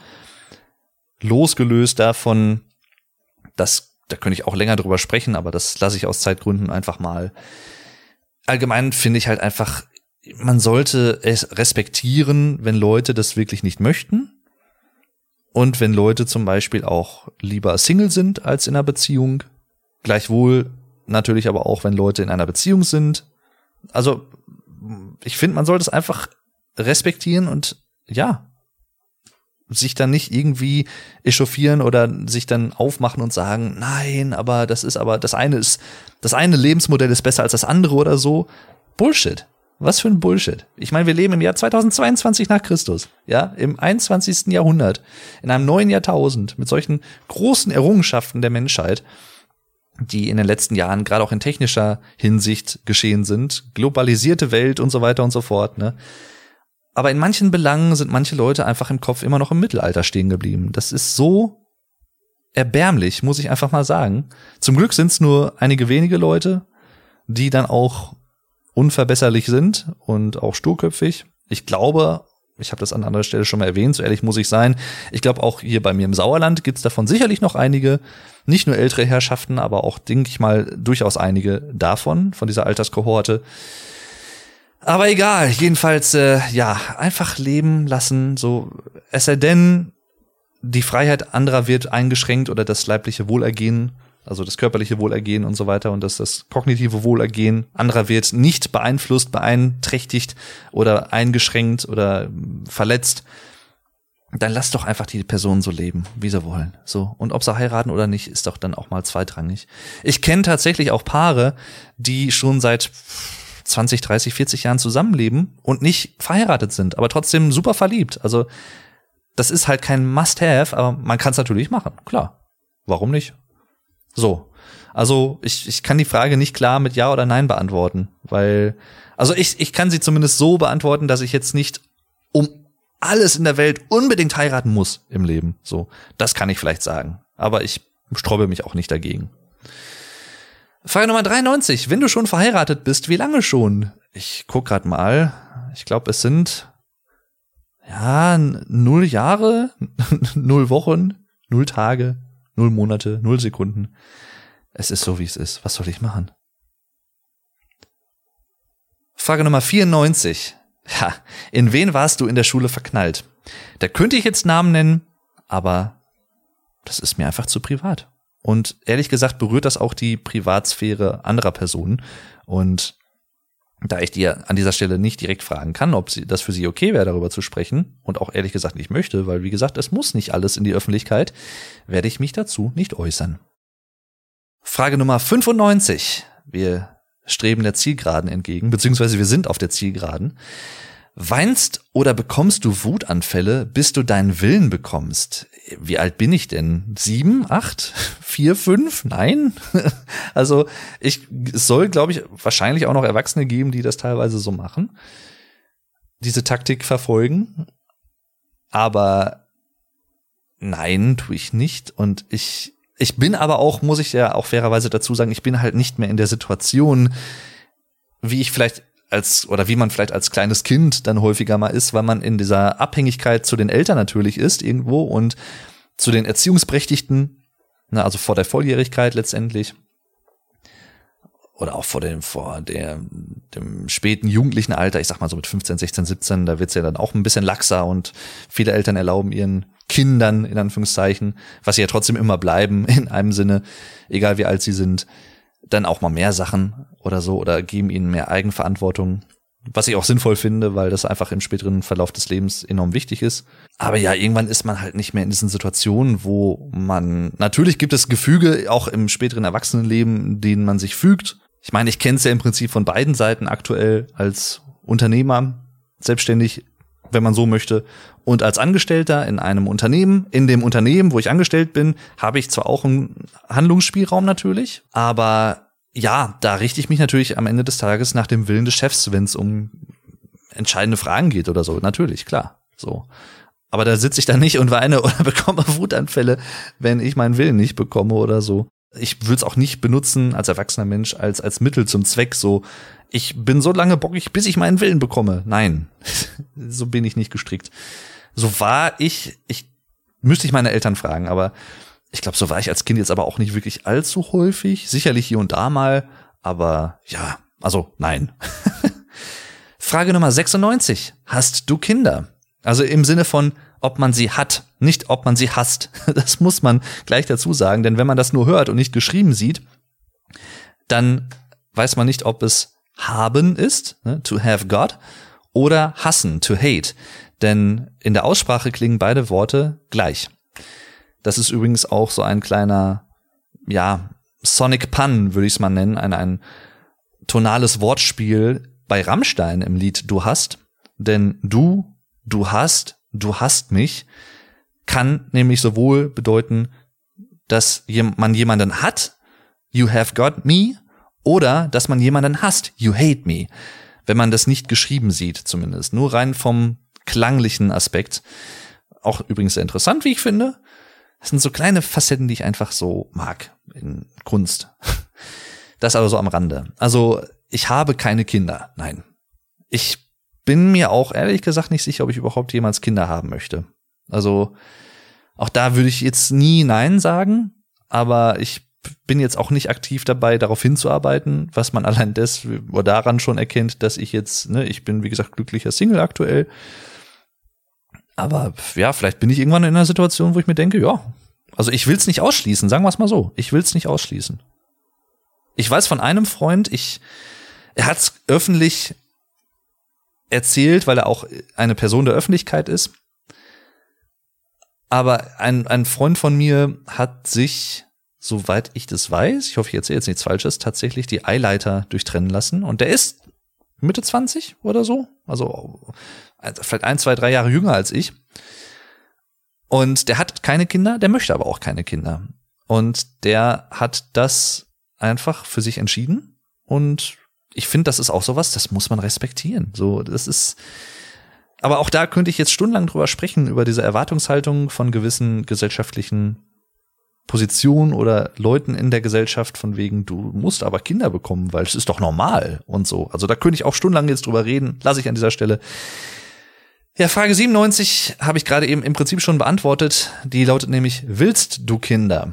losgelöst davon, dass da könnte ich auch länger drüber sprechen, aber das lasse ich aus Zeitgründen einfach mal. Allgemein finde ich halt einfach, man sollte es respektieren, wenn Leute das wirklich nicht möchten. Und wenn Leute zum Beispiel auch lieber Single sind als in einer Beziehung. Gleichwohl natürlich aber auch, wenn Leute in einer Beziehung sind also ich finde, man sollte es einfach respektieren und ja, sich dann nicht irgendwie echauffieren oder sich dann aufmachen und sagen, nein, aber das ist aber, das eine ist, das eine Lebensmodell ist besser als das andere oder so. Bullshit. Was für ein Bullshit. Ich meine, wir leben im Jahr 2022 nach Christus, ja, im 21. Jahrhundert, in einem neuen Jahrtausend mit solchen großen Errungenschaften der Menschheit die in den letzten Jahren gerade auch in technischer Hinsicht geschehen sind, globalisierte Welt und so weiter und so fort, ne? Aber in manchen Belangen sind manche Leute einfach im Kopf immer noch im Mittelalter stehen geblieben. Das ist so erbärmlich, muss ich einfach mal sagen. Zum Glück sind es nur einige wenige Leute, die dann auch unverbesserlich sind und auch sturköpfig. Ich glaube ich habe das an anderer Stelle schon mal erwähnt, so ehrlich muss ich sein. Ich glaube, auch hier bei mir im Sauerland gibt's davon sicherlich noch einige, nicht nur ältere Herrschaften, aber auch, denke ich mal, durchaus einige davon, von dieser Alterskohorte. Aber egal, jedenfalls, äh, ja, einfach leben lassen, so, es sei denn, die Freiheit anderer wird eingeschränkt oder das leibliche Wohlergehen also das körperliche Wohlergehen und so weiter und dass das kognitive Wohlergehen anderer wird nicht beeinflusst, beeinträchtigt oder eingeschränkt oder verletzt, dann lass doch einfach die Personen so leben, wie sie wollen. So. Und ob sie heiraten oder nicht, ist doch dann auch mal zweitrangig. Ich kenne tatsächlich auch Paare, die schon seit 20, 30, 40 Jahren zusammenleben und nicht verheiratet sind, aber trotzdem super verliebt. Also, das ist halt kein Must-Have, aber man kann es natürlich machen. Klar. Warum nicht? So. Also ich, ich kann die Frage nicht klar mit Ja oder Nein beantworten, weil, also ich, ich kann sie zumindest so beantworten, dass ich jetzt nicht um alles in der Welt unbedingt heiraten muss im Leben. So, das kann ich vielleicht sagen. Aber ich sträube mich auch nicht dagegen. Frage Nummer 93. Wenn du schon verheiratet bist, wie lange schon? Ich guck grad mal. Ich glaube, es sind ja null Jahre, null Wochen, null Tage, Null Monate, null Sekunden. Es ist so, wie es ist. Was soll ich machen? Frage Nummer 94. Ja, in wen warst du in der Schule verknallt? Da könnte ich jetzt Namen nennen, aber das ist mir einfach zu privat. Und ehrlich gesagt berührt das auch die Privatsphäre anderer Personen. Und da ich dir an dieser Stelle nicht direkt fragen kann, ob sie, das für sie okay wäre, darüber zu sprechen und auch ehrlich gesagt nicht möchte, weil wie gesagt, es muss nicht alles in die Öffentlichkeit, werde ich mich dazu nicht äußern. Frage Nummer 95. Wir streben der Zielgeraden entgegen, beziehungsweise wir sind auf der Zielgeraden. Weinst oder bekommst du Wutanfälle, bis du deinen Willen bekommst? Wie alt bin ich denn? Sieben, acht, vier, fünf? Nein? also ich soll, glaube ich, wahrscheinlich auch noch Erwachsene geben, die das teilweise so machen, diese Taktik verfolgen. Aber nein, tue ich nicht. Und ich ich bin aber auch, muss ich ja auch fairerweise dazu sagen, ich bin halt nicht mehr in der Situation, wie ich vielleicht als oder wie man vielleicht als kleines Kind dann häufiger mal ist, weil man in dieser Abhängigkeit zu den Eltern natürlich ist irgendwo und zu den Erziehungsberechtigten, na, also vor der Volljährigkeit letztendlich. Oder auch vor dem vor der dem späten jugendlichen Alter, ich sag mal so mit 15, 16, 17, da wird's ja dann auch ein bisschen laxer und viele Eltern erlauben ihren Kindern in Anführungszeichen, was sie ja trotzdem immer bleiben in einem Sinne, egal wie alt sie sind, dann auch mal mehr Sachen oder so oder geben ihnen mehr Eigenverantwortung. Was ich auch sinnvoll finde, weil das einfach im späteren Verlauf des Lebens enorm wichtig ist. Aber ja, irgendwann ist man halt nicht mehr in diesen Situationen, wo man, natürlich gibt es Gefüge auch im späteren Erwachsenenleben, denen man sich fügt. Ich meine, ich kenne es ja im Prinzip von beiden Seiten aktuell als Unternehmer, selbstständig wenn man so möchte. Und als Angestellter in einem Unternehmen, in dem Unternehmen, wo ich angestellt bin, habe ich zwar auch einen Handlungsspielraum natürlich, aber ja, da richte ich mich natürlich am Ende des Tages nach dem Willen des Chefs, wenn es um entscheidende Fragen geht oder so. Natürlich, klar. So. Aber da sitze ich da nicht und weine oder bekomme Wutanfälle, wenn ich meinen Willen nicht bekomme oder so. Ich würde es auch nicht benutzen als erwachsener Mensch als als Mittel zum Zweck so ich bin so lange bockig, bis ich meinen Willen bekomme. Nein, so bin ich nicht gestrickt. So war ich, ich müsste ich meine Eltern fragen, aber ich glaube, so war ich als Kind jetzt aber auch nicht wirklich allzu häufig. Sicherlich hier und da mal, aber ja, also nein. Frage Nummer 96. Hast du Kinder? Also im Sinne von, ob man sie hat, nicht ob man sie hasst. Das muss man gleich dazu sagen, denn wenn man das nur hört und nicht geschrieben sieht, dann weiß man nicht, ob es haben ist, ne, to have God, oder hassen, to hate. Denn in der Aussprache klingen beide Worte gleich. Das ist übrigens auch so ein kleiner, ja, Sonic Pun, würde ich es mal nennen, ein, ein tonales Wortspiel bei Rammstein im Lied Du hast. Denn du, du hast, du hast mich, kann nämlich sowohl bedeuten, dass man jemanden hat, you have got me, oder dass man jemanden hasst, you hate me, wenn man das nicht geschrieben sieht zumindest. Nur rein vom klanglichen Aspekt. Auch übrigens sehr interessant, wie ich finde. Das sind so kleine Facetten, die ich einfach so mag in Kunst. Das aber so am Rande. Also ich habe keine Kinder. Nein. Ich bin mir auch ehrlich gesagt nicht sicher, ob ich überhaupt jemals Kinder haben möchte. Also auch da würde ich jetzt nie Nein sagen, aber ich bin jetzt auch nicht aktiv dabei, darauf hinzuarbeiten, was man allein des oder daran schon erkennt, dass ich jetzt, ne, ich bin wie gesagt glücklicher Single aktuell. Aber ja, vielleicht bin ich irgendwann in einer Situation, wo ich mir denke, ja, also ich will es nicht ausschließen, sagen wir es mal so. Ich will es nicht ausschließen. Ich weiß von einem Freund, ich, er hat es öffentlich erzählt, weil er auch eine Person der Öffentlichkeit ist. Aber ein, ein Freund von mir hat sich soweit ich das weiß, ich hoffe, ich erzähle jetzt nichts Falsches, tatsächlich die Eileiter durchtrennen lassen. Und der ist Mitte 20 oder so. Also, also vielleicht ein, zwei, drei Jahre jünger als ich. Und der hat keine Kinder, der möchte aber auch keine Kinder. Und der hat das einfach für sich entschieden. Und ich finde, das ist auch sowas, das muss man respektieren. So, das ist, aber auch da könnte ich jetzt stundenlang drüber sprechen, über diese Erwartungshaltung von gewissen gesellschaftlichen Position oder Leuten in der Gesellschaft von wegen, du musst aber Kinder bekommen, weil es ist doch normal und so. Also da könnte ich auch stundenlang jetzt drüber reden, lasse ich an dieser Stelle. Ja, Frage 97 habe ich gerade eben im Prinzip schon beantwortet. Die lautet nämlich, willst du Kinder?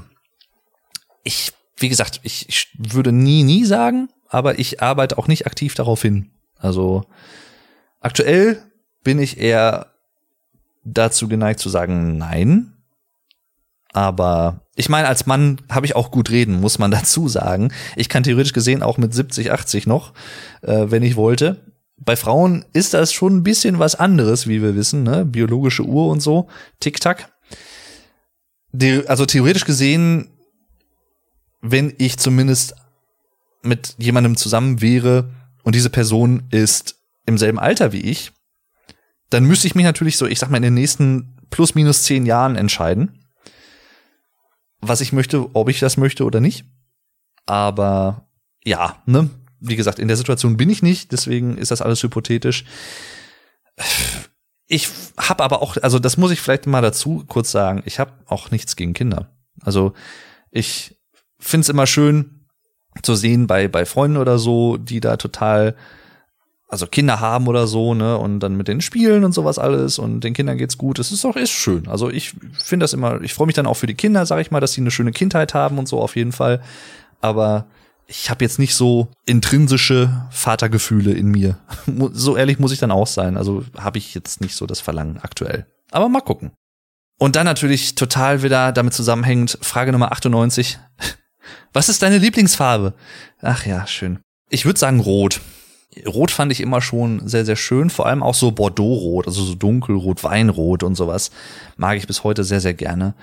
Ich, wie gesagt, ich, ich würde nie, nie sagen, aber ich arbeite auch nicht aktiv darauf hin. Also aktuell bin ich eher dazu geneigt zu sagen, nein. Aber ich meine, als Mann habe ich auch gut reden, muss man dazu sagen. Ich kann theoretisch gesehen auch mit 70, 80 noch, äh, wenn ich wollte. Bei Frauen ist das schon ein bisschen was anderes, wie wir wissen, ne? Biologische Uhr und so, Tick-Tack. Also theoretisch gesehen, wenn ich zumindest mit jemandem zusammen wäre und diese Person ist im selben Alter wie ich, dann müsste ich mich natürlich so, ich sag mal, in den nächsten plus minus zehn Jahren entscheiden was ich möchte, ob ich das möchte oder nicht. Aber ja, ne? Wie gesagt, in der Situation bin ich nicht, deswegen ist das alles hypothetisch. Ich habe aber auch, also das muss ich vielleicht mal dazu kurz sagen, ich habe auch nichts gegen Kinder. Also ich finde es immer schön zu sehen bei, bei Freunden oder so, die da total also Kinder haben oder so, ne, und dann mit denen spielen und sowas alles und den Kindern geht's gut. Das ist doch ist schön. Also ich finde das immer, ich freue mich dann auch für die Kinder, sag ich mal, dass sie eine schöne Kindheit haben und so auf jeden Fall. Aber ich habe jetzt nicht so intrinsische Vatergefühle in mir. so ehrlich muss ich dann auch sein. Also habe ich jetzt nicht so das Verlangen aktuell. Aber mal gucken. Und dann natürlich total wieder damit zusammenhängend Frage Nummer 98. Was ist deine Lieblingsfarbe? Ach ja, schön. Ich würde sagen rot. Rot fand ich immer schon sehr, sehr schön, vor allem auch so Bordeaux-Rot, also so dunkelrot, Weinrot und sowas, mag ich bis heute sehr, sehr gerne.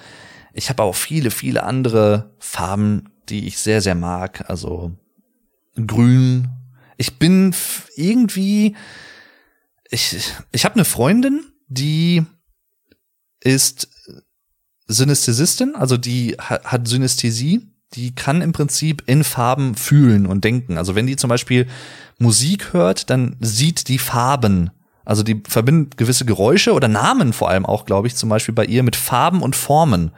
Ich habe auch viele, viele andere Farben, die ich sehr, sehr mag, also grün. Ich bin irgendwie, ich, ich habe eine Freundin, die ist Synästhesistin, also die hat, Synästhesie, die kann im Prinzip in Farben fühlen und denken. Also wenn die zum Beispiel Musik hört, dann sieht die Farben. Also die verbindet gewisse Geräusche oder Namen vor allem auch, glaube ich, zum Beispiel bei ihr mit Farben und Formen,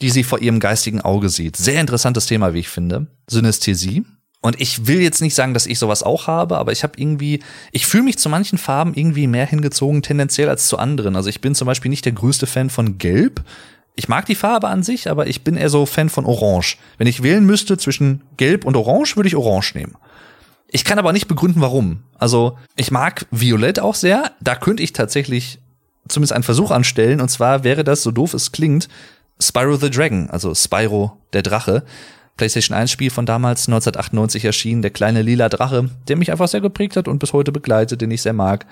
die sie vor ihrem geistigen Auge sieht. Sehr interessantes Thema, wie ich finde. Synästhesie. Und ich will jetzt nicht sagen, dass ich sowas auch habe, aber ich habe irgendwie, ich fühle mich zu manchen Farben irgendwie mehr hingezogen tendenziell als zu anderen. Also ich bin zum Beispiel nicht der größte Fan von Gelb. Ich mag die Farbe an sich, aber ich bin eher so Fan von Orange. Wenn ich wählen müsste zwischen Gelb und Orange, würde ich Orange nehmen. Ich kann aber nicht begründen, warum. Also ich mag Violett auch sehr. Da könnte ich tatsächlich zumindest einen Versuch anstellen. Und zwar wäre das, so doof es klingt, Spyro the Dragon, also Spyro der Drache. PlayStation 1 Spiel von damals 1998 erschienen, der kleine lila Drache, der mich einfach sehr geprägt hat und bis heute begleitet, den ich sehr mag.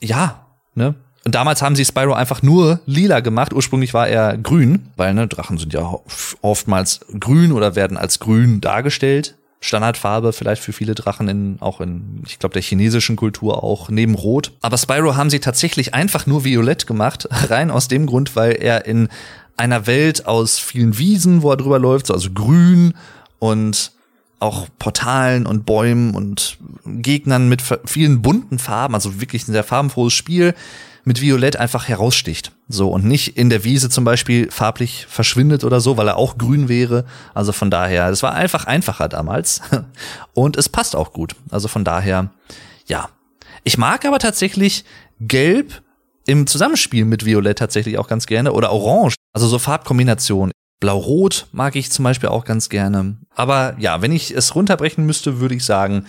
Ja, ne? Und damals haben sie Spyro einfach nur lila gemacht. Ursprünglich war er grün, weil ne, Drachen sind ja oftmals grün oder werden als grün dargestellt. Standardfarbe vielleicht für viele Drachen in auch in ich glaube der chinesischen Kultur auch neben Rot. Aber Spyro haben sie tatsächlich einfach nur violett gemacht, rein aus dem Grund, weil er in einer Welt aus vielen Wiesen, wo er drüber läuft, so also grün und auch Portalen und Bäumen und Gegnern mit vielen bunten Farben, also wirklich ein sehr farbenfrohes Spiel mit Violett einfach heraussticht. So und nicht in der Wiese zum Beispiel farblich verschwindet oder so, weil er auch grün wäre. Also von daher, das war einfach einfacher damals und es passt auch gut. Also von daher, ja. Ich mag aber tatsächlich Gelb im Zusammenspiel mit Violett tatsächlich auch ganz gerne oder Orange. Also so Farbkombinationen. Blau-Rot mag ich zum Beispiel auch ganz gerne. Aber ja, wenn ich es runterbrechen müsste, würde ich sagen,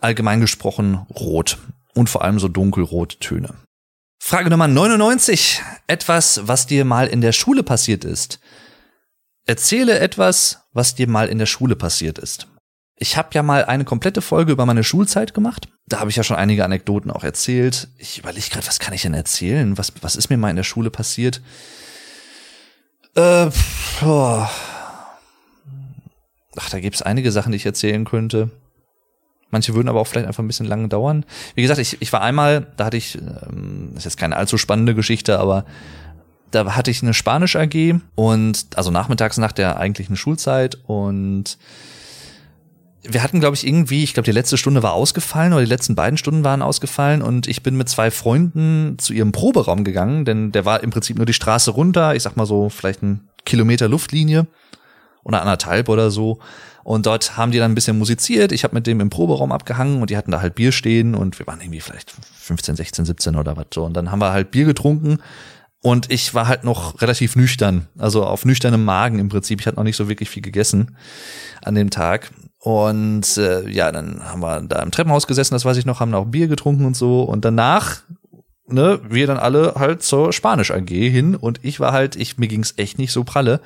allgemein gesprochen Rot. Und vor allem so dunkelrote Töne. Frage Nummer 99. Etwas, was dir mal in der Schule passiert ist. Erzähle etwas, was dir mal in der Schule passiert ist. Ich habe ja mal eine komplette Folge über meine Schulzeit gemacht. Da habe ich ja schon einige Anekdoten auch erzählt. Ich überlege gerade, was kann ich denn erzählen? Was, was ist mir mal in der Schule passiert? Äh, oh. Ach, da gibt's einige Sachen, die ich erzählen könnte. Manche würden aber auch vielleicht einfach ein bisschen lang dauern. Wie gesagt, ich, ich war einmal, da hatte ich, ähm, ist jetzt keine allzu spannende Geschichte, aber da hatte ich eine Spanisch AG und also nachmittags nach der eigentlichen Schulzeit und wir hatten, glaube ich, irgendwie, ich glaube, die letzte Stunde war ausgefallen oder die letzten beiden Stunden waren ausgefallen und ich bin mit zwei Freunden zu ihrem Proberaum gegangen, denn der war im Prinzip nur die Straße runter, ich sag mal so, vielleicht ein Kilometer Luftlinie oder anderthalb oder so. Und dort haben die dann ein bisschen musiziert. Ich habe mit dem im Proberaum abgehangen und die hatten da halt Bier stehen und wir waren irgendwie vielleicht 15, 16, 17 oder was so. Und dann haben wir halt Bier getrunken und ich war halt noch relativ nüchtern, also auf nüchternem Magen im Prinzip. Ich hatte noch nicht so wirklich viel gegessen an dem Tag. Und äh, ja, dann haben wir da im Treppenhaus gesessen, das weiß ich noch, haben auch Bier getrunken und so. Und danach, ne, wir dann alle halt zur Spanisch AG hin und ich war halt, ich mir ging's echt nicht so pralle.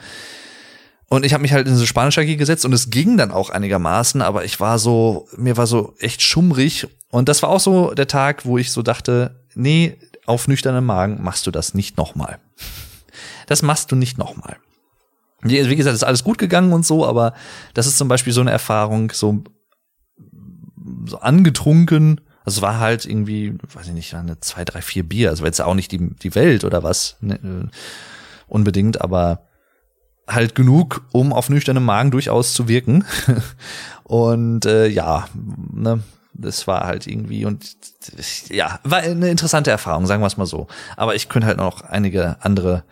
Und ich habe mich halt in diese Spanisch AG gesetzt und es ging dann auch einigermaßen, aber ich war so, mir war so echt schummrig. Und das war auch so der Tag, wo ich so dachte, nee, auf nüchternem Magen machst du das nicht nochmal. Das machst du nicht nochmal. Wie gesagt, ist alles gut gegangen und so, aber das ist zum Beispiel so eine Erfahrung, so, so angetrunken. Also es war halt irgendwie, weiß ich nicht, eine zwei, drei, vier Bier. Also jetzt auch nicht die, die Welt oder was ne, äh, unbedingt, aber halt genug, um auf nüchternem Magen durchaus zu wirken. und äh, ja, ne, das war halt irgendwie und ja, war eine interessante Erfahrung, sagen wir es mal so. Aber ich könnte halt noch einige andere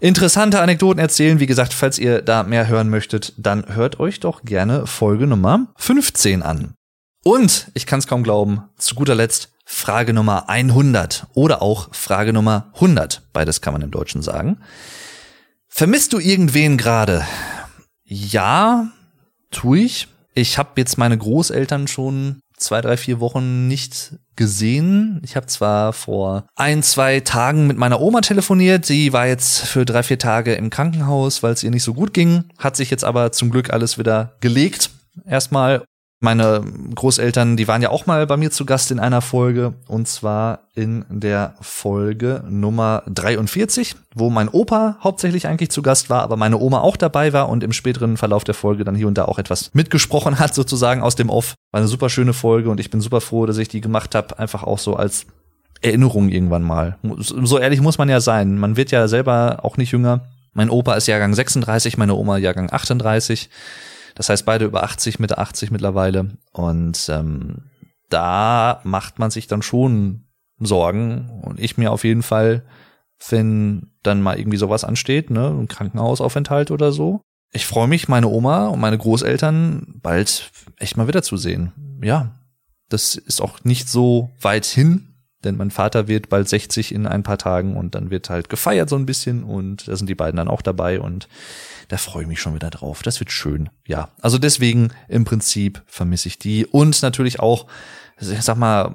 interessante Anekdoten erzählen. Wie gesagt, falls ihr da mehr hören möchtet, dann hört euch doch gerne Folge Nummer 15 an. Und ich kann es kaum glauben, zu guter Letzt Frage Nummer 100 oder auch Frage Nummer 100. Beides kann man im Deutschen sagen. Vermisst du irgendwen gerade? Ja, tu ich. Ich habe jetzt meine Großeltern schon zwei, drei, vier Wochen nicht gesehen. Ich habe zwar vor ein, zwei Tagen mit meiner Oma telefoniert. Sie war jetzt für drei, vier Tage im Krankenhaus, weil es ihr nicht so gut ging. Hat sich jetzt aber zum Glück alles wieder gelegt. Erstmal. Meine Großeltern, die waren ja auch mal bei mir zu Gast in einer Folge und zwar in der Folge Nummer 43, wo mein Opa hauptsächlich eigentlich zu Gast war, aber meine Oma auch dabei war und im späteren Verlauf der Folge dann hier und da auch etwas mitgesprochen hat, sozusagen aus dem Off. War eine super schöne Folge und ich bin super froh, dass ich die gemacht habe, einfach auch so als Erinnerung irgendwann mal. So ehrlich muss man ja sein. Man wird ja selber auch nicht jünger. Mein Opa ist Jahrgang 36, meine Oma Jahrgang 38. Das heißt, beide über 80, Mitte 80 mittlerweile. Und ähm, da macht man sich dann schon Sorgen. Und ich mir auf jeden Fall, wenn dann mal irgendwie sowas ansteht, ne, ein Krankenhausaufenthalt oder so. Ich freue mich, meine Oma und meine Großeltern bald echt mal wieder zu sehen. Ja, das ist auch nicht so weit hin, denn mein Vater wird bald 60 in ein paar Tagen und dann wird halt gefeiert so ein bisschen und da sind die beiden dann auch dabei und da freue ich mich schon wieder drauf. Das wird schön. Ja, also deswegen im Prinzip vermisse ich die und natürlich auch, ich sag mal,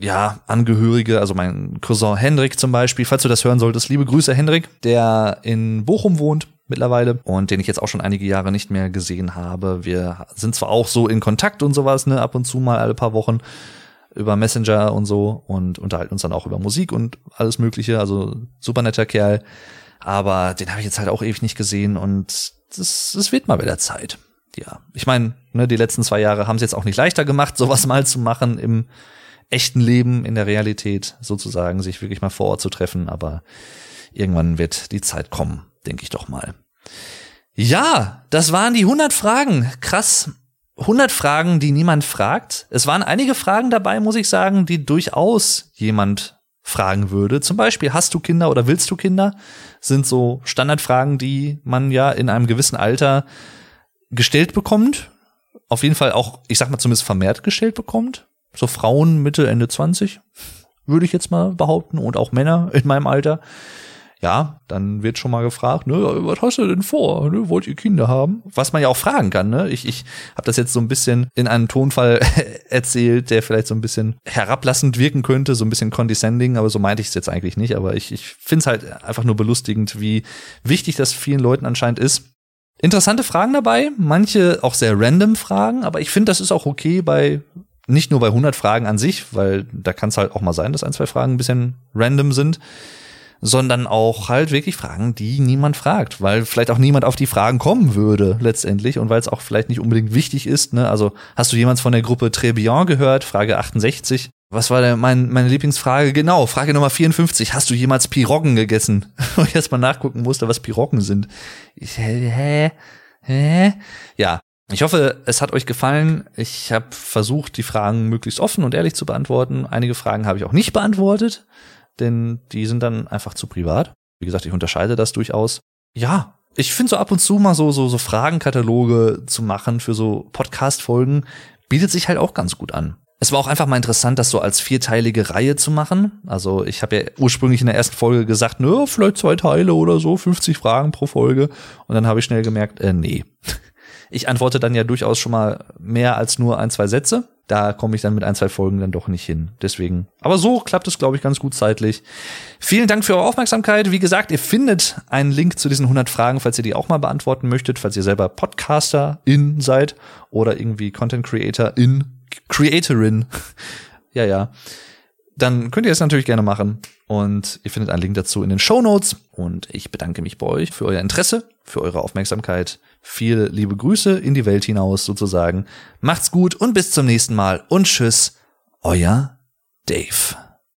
ja, Angehörige, also mein Cousin Hendrik zum Beispiel, falls du das hören solltest, liebe Grüße Hendrik, der in Bochum wohnt mittlerweile und den ich jetzt auch schon einige Jahre nicht mehr gesehen habe. Wir sind zwar auch so in Kontakt und sowas, ne, ab und zu mal alle paar Wochen über Messenger und so und unterhalten uns dann auch über Musik und alles Mögliche, also super netter Kerl. Aber den habe ich jetzt halt auch ewig nicht gesehen und das, das wird mal wieder Zeit. Ja, ich meine, ne, die letzten zwei Jahre haben es jetzt auch nicht leichter gemacht, sowas mal zu machen im echten Leben, in der Realität sozusagen, sich wirklich mal vor Ort zu treffen. Aber irgendwann wird die Zeit kommen, denke ich doch mal. Ja, das waren die 100 Fragen. Krass. 100 Fragen, die niemand fragt. Es waren einige Fragen dabei, muss ich sagen, die durchaus jemand fragen würde. Zum Beispiel, hast du Kinder oder willst du Kinder? Sind so Standardfragen, die man ja in einem gewissen Alter gestellt bekommt. Auf jeden Fall auch, ich sag mal zumindest vermehrt gestellt bekommt. So Frauen Mitte, Ende 20, würde ich jetzt mal behaupten. Und auch Männer in meinem Alter ja, dann wird schon mal gefragt, ne, was hast du denn vor? Ne, wollt ihr Kinder haben? Was man ja auch fragen kann, ne? Ich, ich habe das jetzt so ein bisschen in einem Tonfall erzählt, der vielleicht so ein bisschen herablassend wirken könnte, so ein bisschen condescending, aber so meinte ich es jetzt eigentlich nicht. Aber ich, ich finde es halt einfach nur belustigend, wie wichtig das vielen Leuten anscheinend ist. Interessante Fragen dabei, manche auch sehr random Fragen, aber ich finde, das ist auch okay bei nicht nur bei 100 Fragen an sich, weil da kann es halt auch mal sein, dass ein, zwei Fragen ein bisschen random sind sondern auch halt wirklich Fragen, die niemand fragt, weil vielleicht auch niemand auf die Fragen kommen würde letztendlich und weil es auch vielleicht nicht unbedingt wichtig ist. Ne? Also hast du jemals von der Gruppe Trebian gehört? Frage 68. Was war denn mein, meine Lieblingsfrage? Genau, Frage Nummer 54. Hast du jemals Piroggen gegessen? Wo ich erst mal nachgucken musste, was Piroggen sind. Ich, hä? Hä? Ja, ich hoffe, es hat euch gefallen. Ich habe versucht, die Fragen möglichst offen und ehrlich zu beantworten. Einige Fragen habe ich auch nicht beantwortet denn die sind dann einfach zu privat. Wie gesagt, ich unterscheide das durchaus. Ja, ich finde so ab und zu mal so, so, so Fragenkataloge zu machen für so Podcast-Folgen bietet sich halt auch ganz gut an. Es war auch einfach mal interessant, das so als vierteilige Reihe zu machen. Also ich habe ja ursprünglich in der ersten Folge gesagt, nö, vielleicht zwei Teile oder so, 50 Fragen pro Folge. Und dann habe ich schnell gemerkt, äh, nee. Ich antworte dann ja durchaus schon mal mehr als nur ein, zwei Sätze da komme ich dann mit ein, zwei Folgen dann doch nicht hin. Deswegen. Aber so klappt es, glaube ich, ganz gut zeitlich. Vielen Dank für eure Aufmerksamkeit. Wie gesagt, ihr findet einen Link zu diesen 100 Fragen, falls ihr die auch mal beantworten möchtet, falls ihr selber Podcaster-in seid oder irgendwie Content Creator-in, Creatorin. ja, ja. Dann könnt ihr es natürlich gerne machen. Und ihr findet einen Link dazu in den Show Notes. Und ich bedanke mich bei euch für euer Interesse, für eure Aufmerksamkeit. Viele liebe Grüße in die Welt hinaus sozusagen. Macht's gut und bis zum nächsten Mal und tschüss, euer Dave.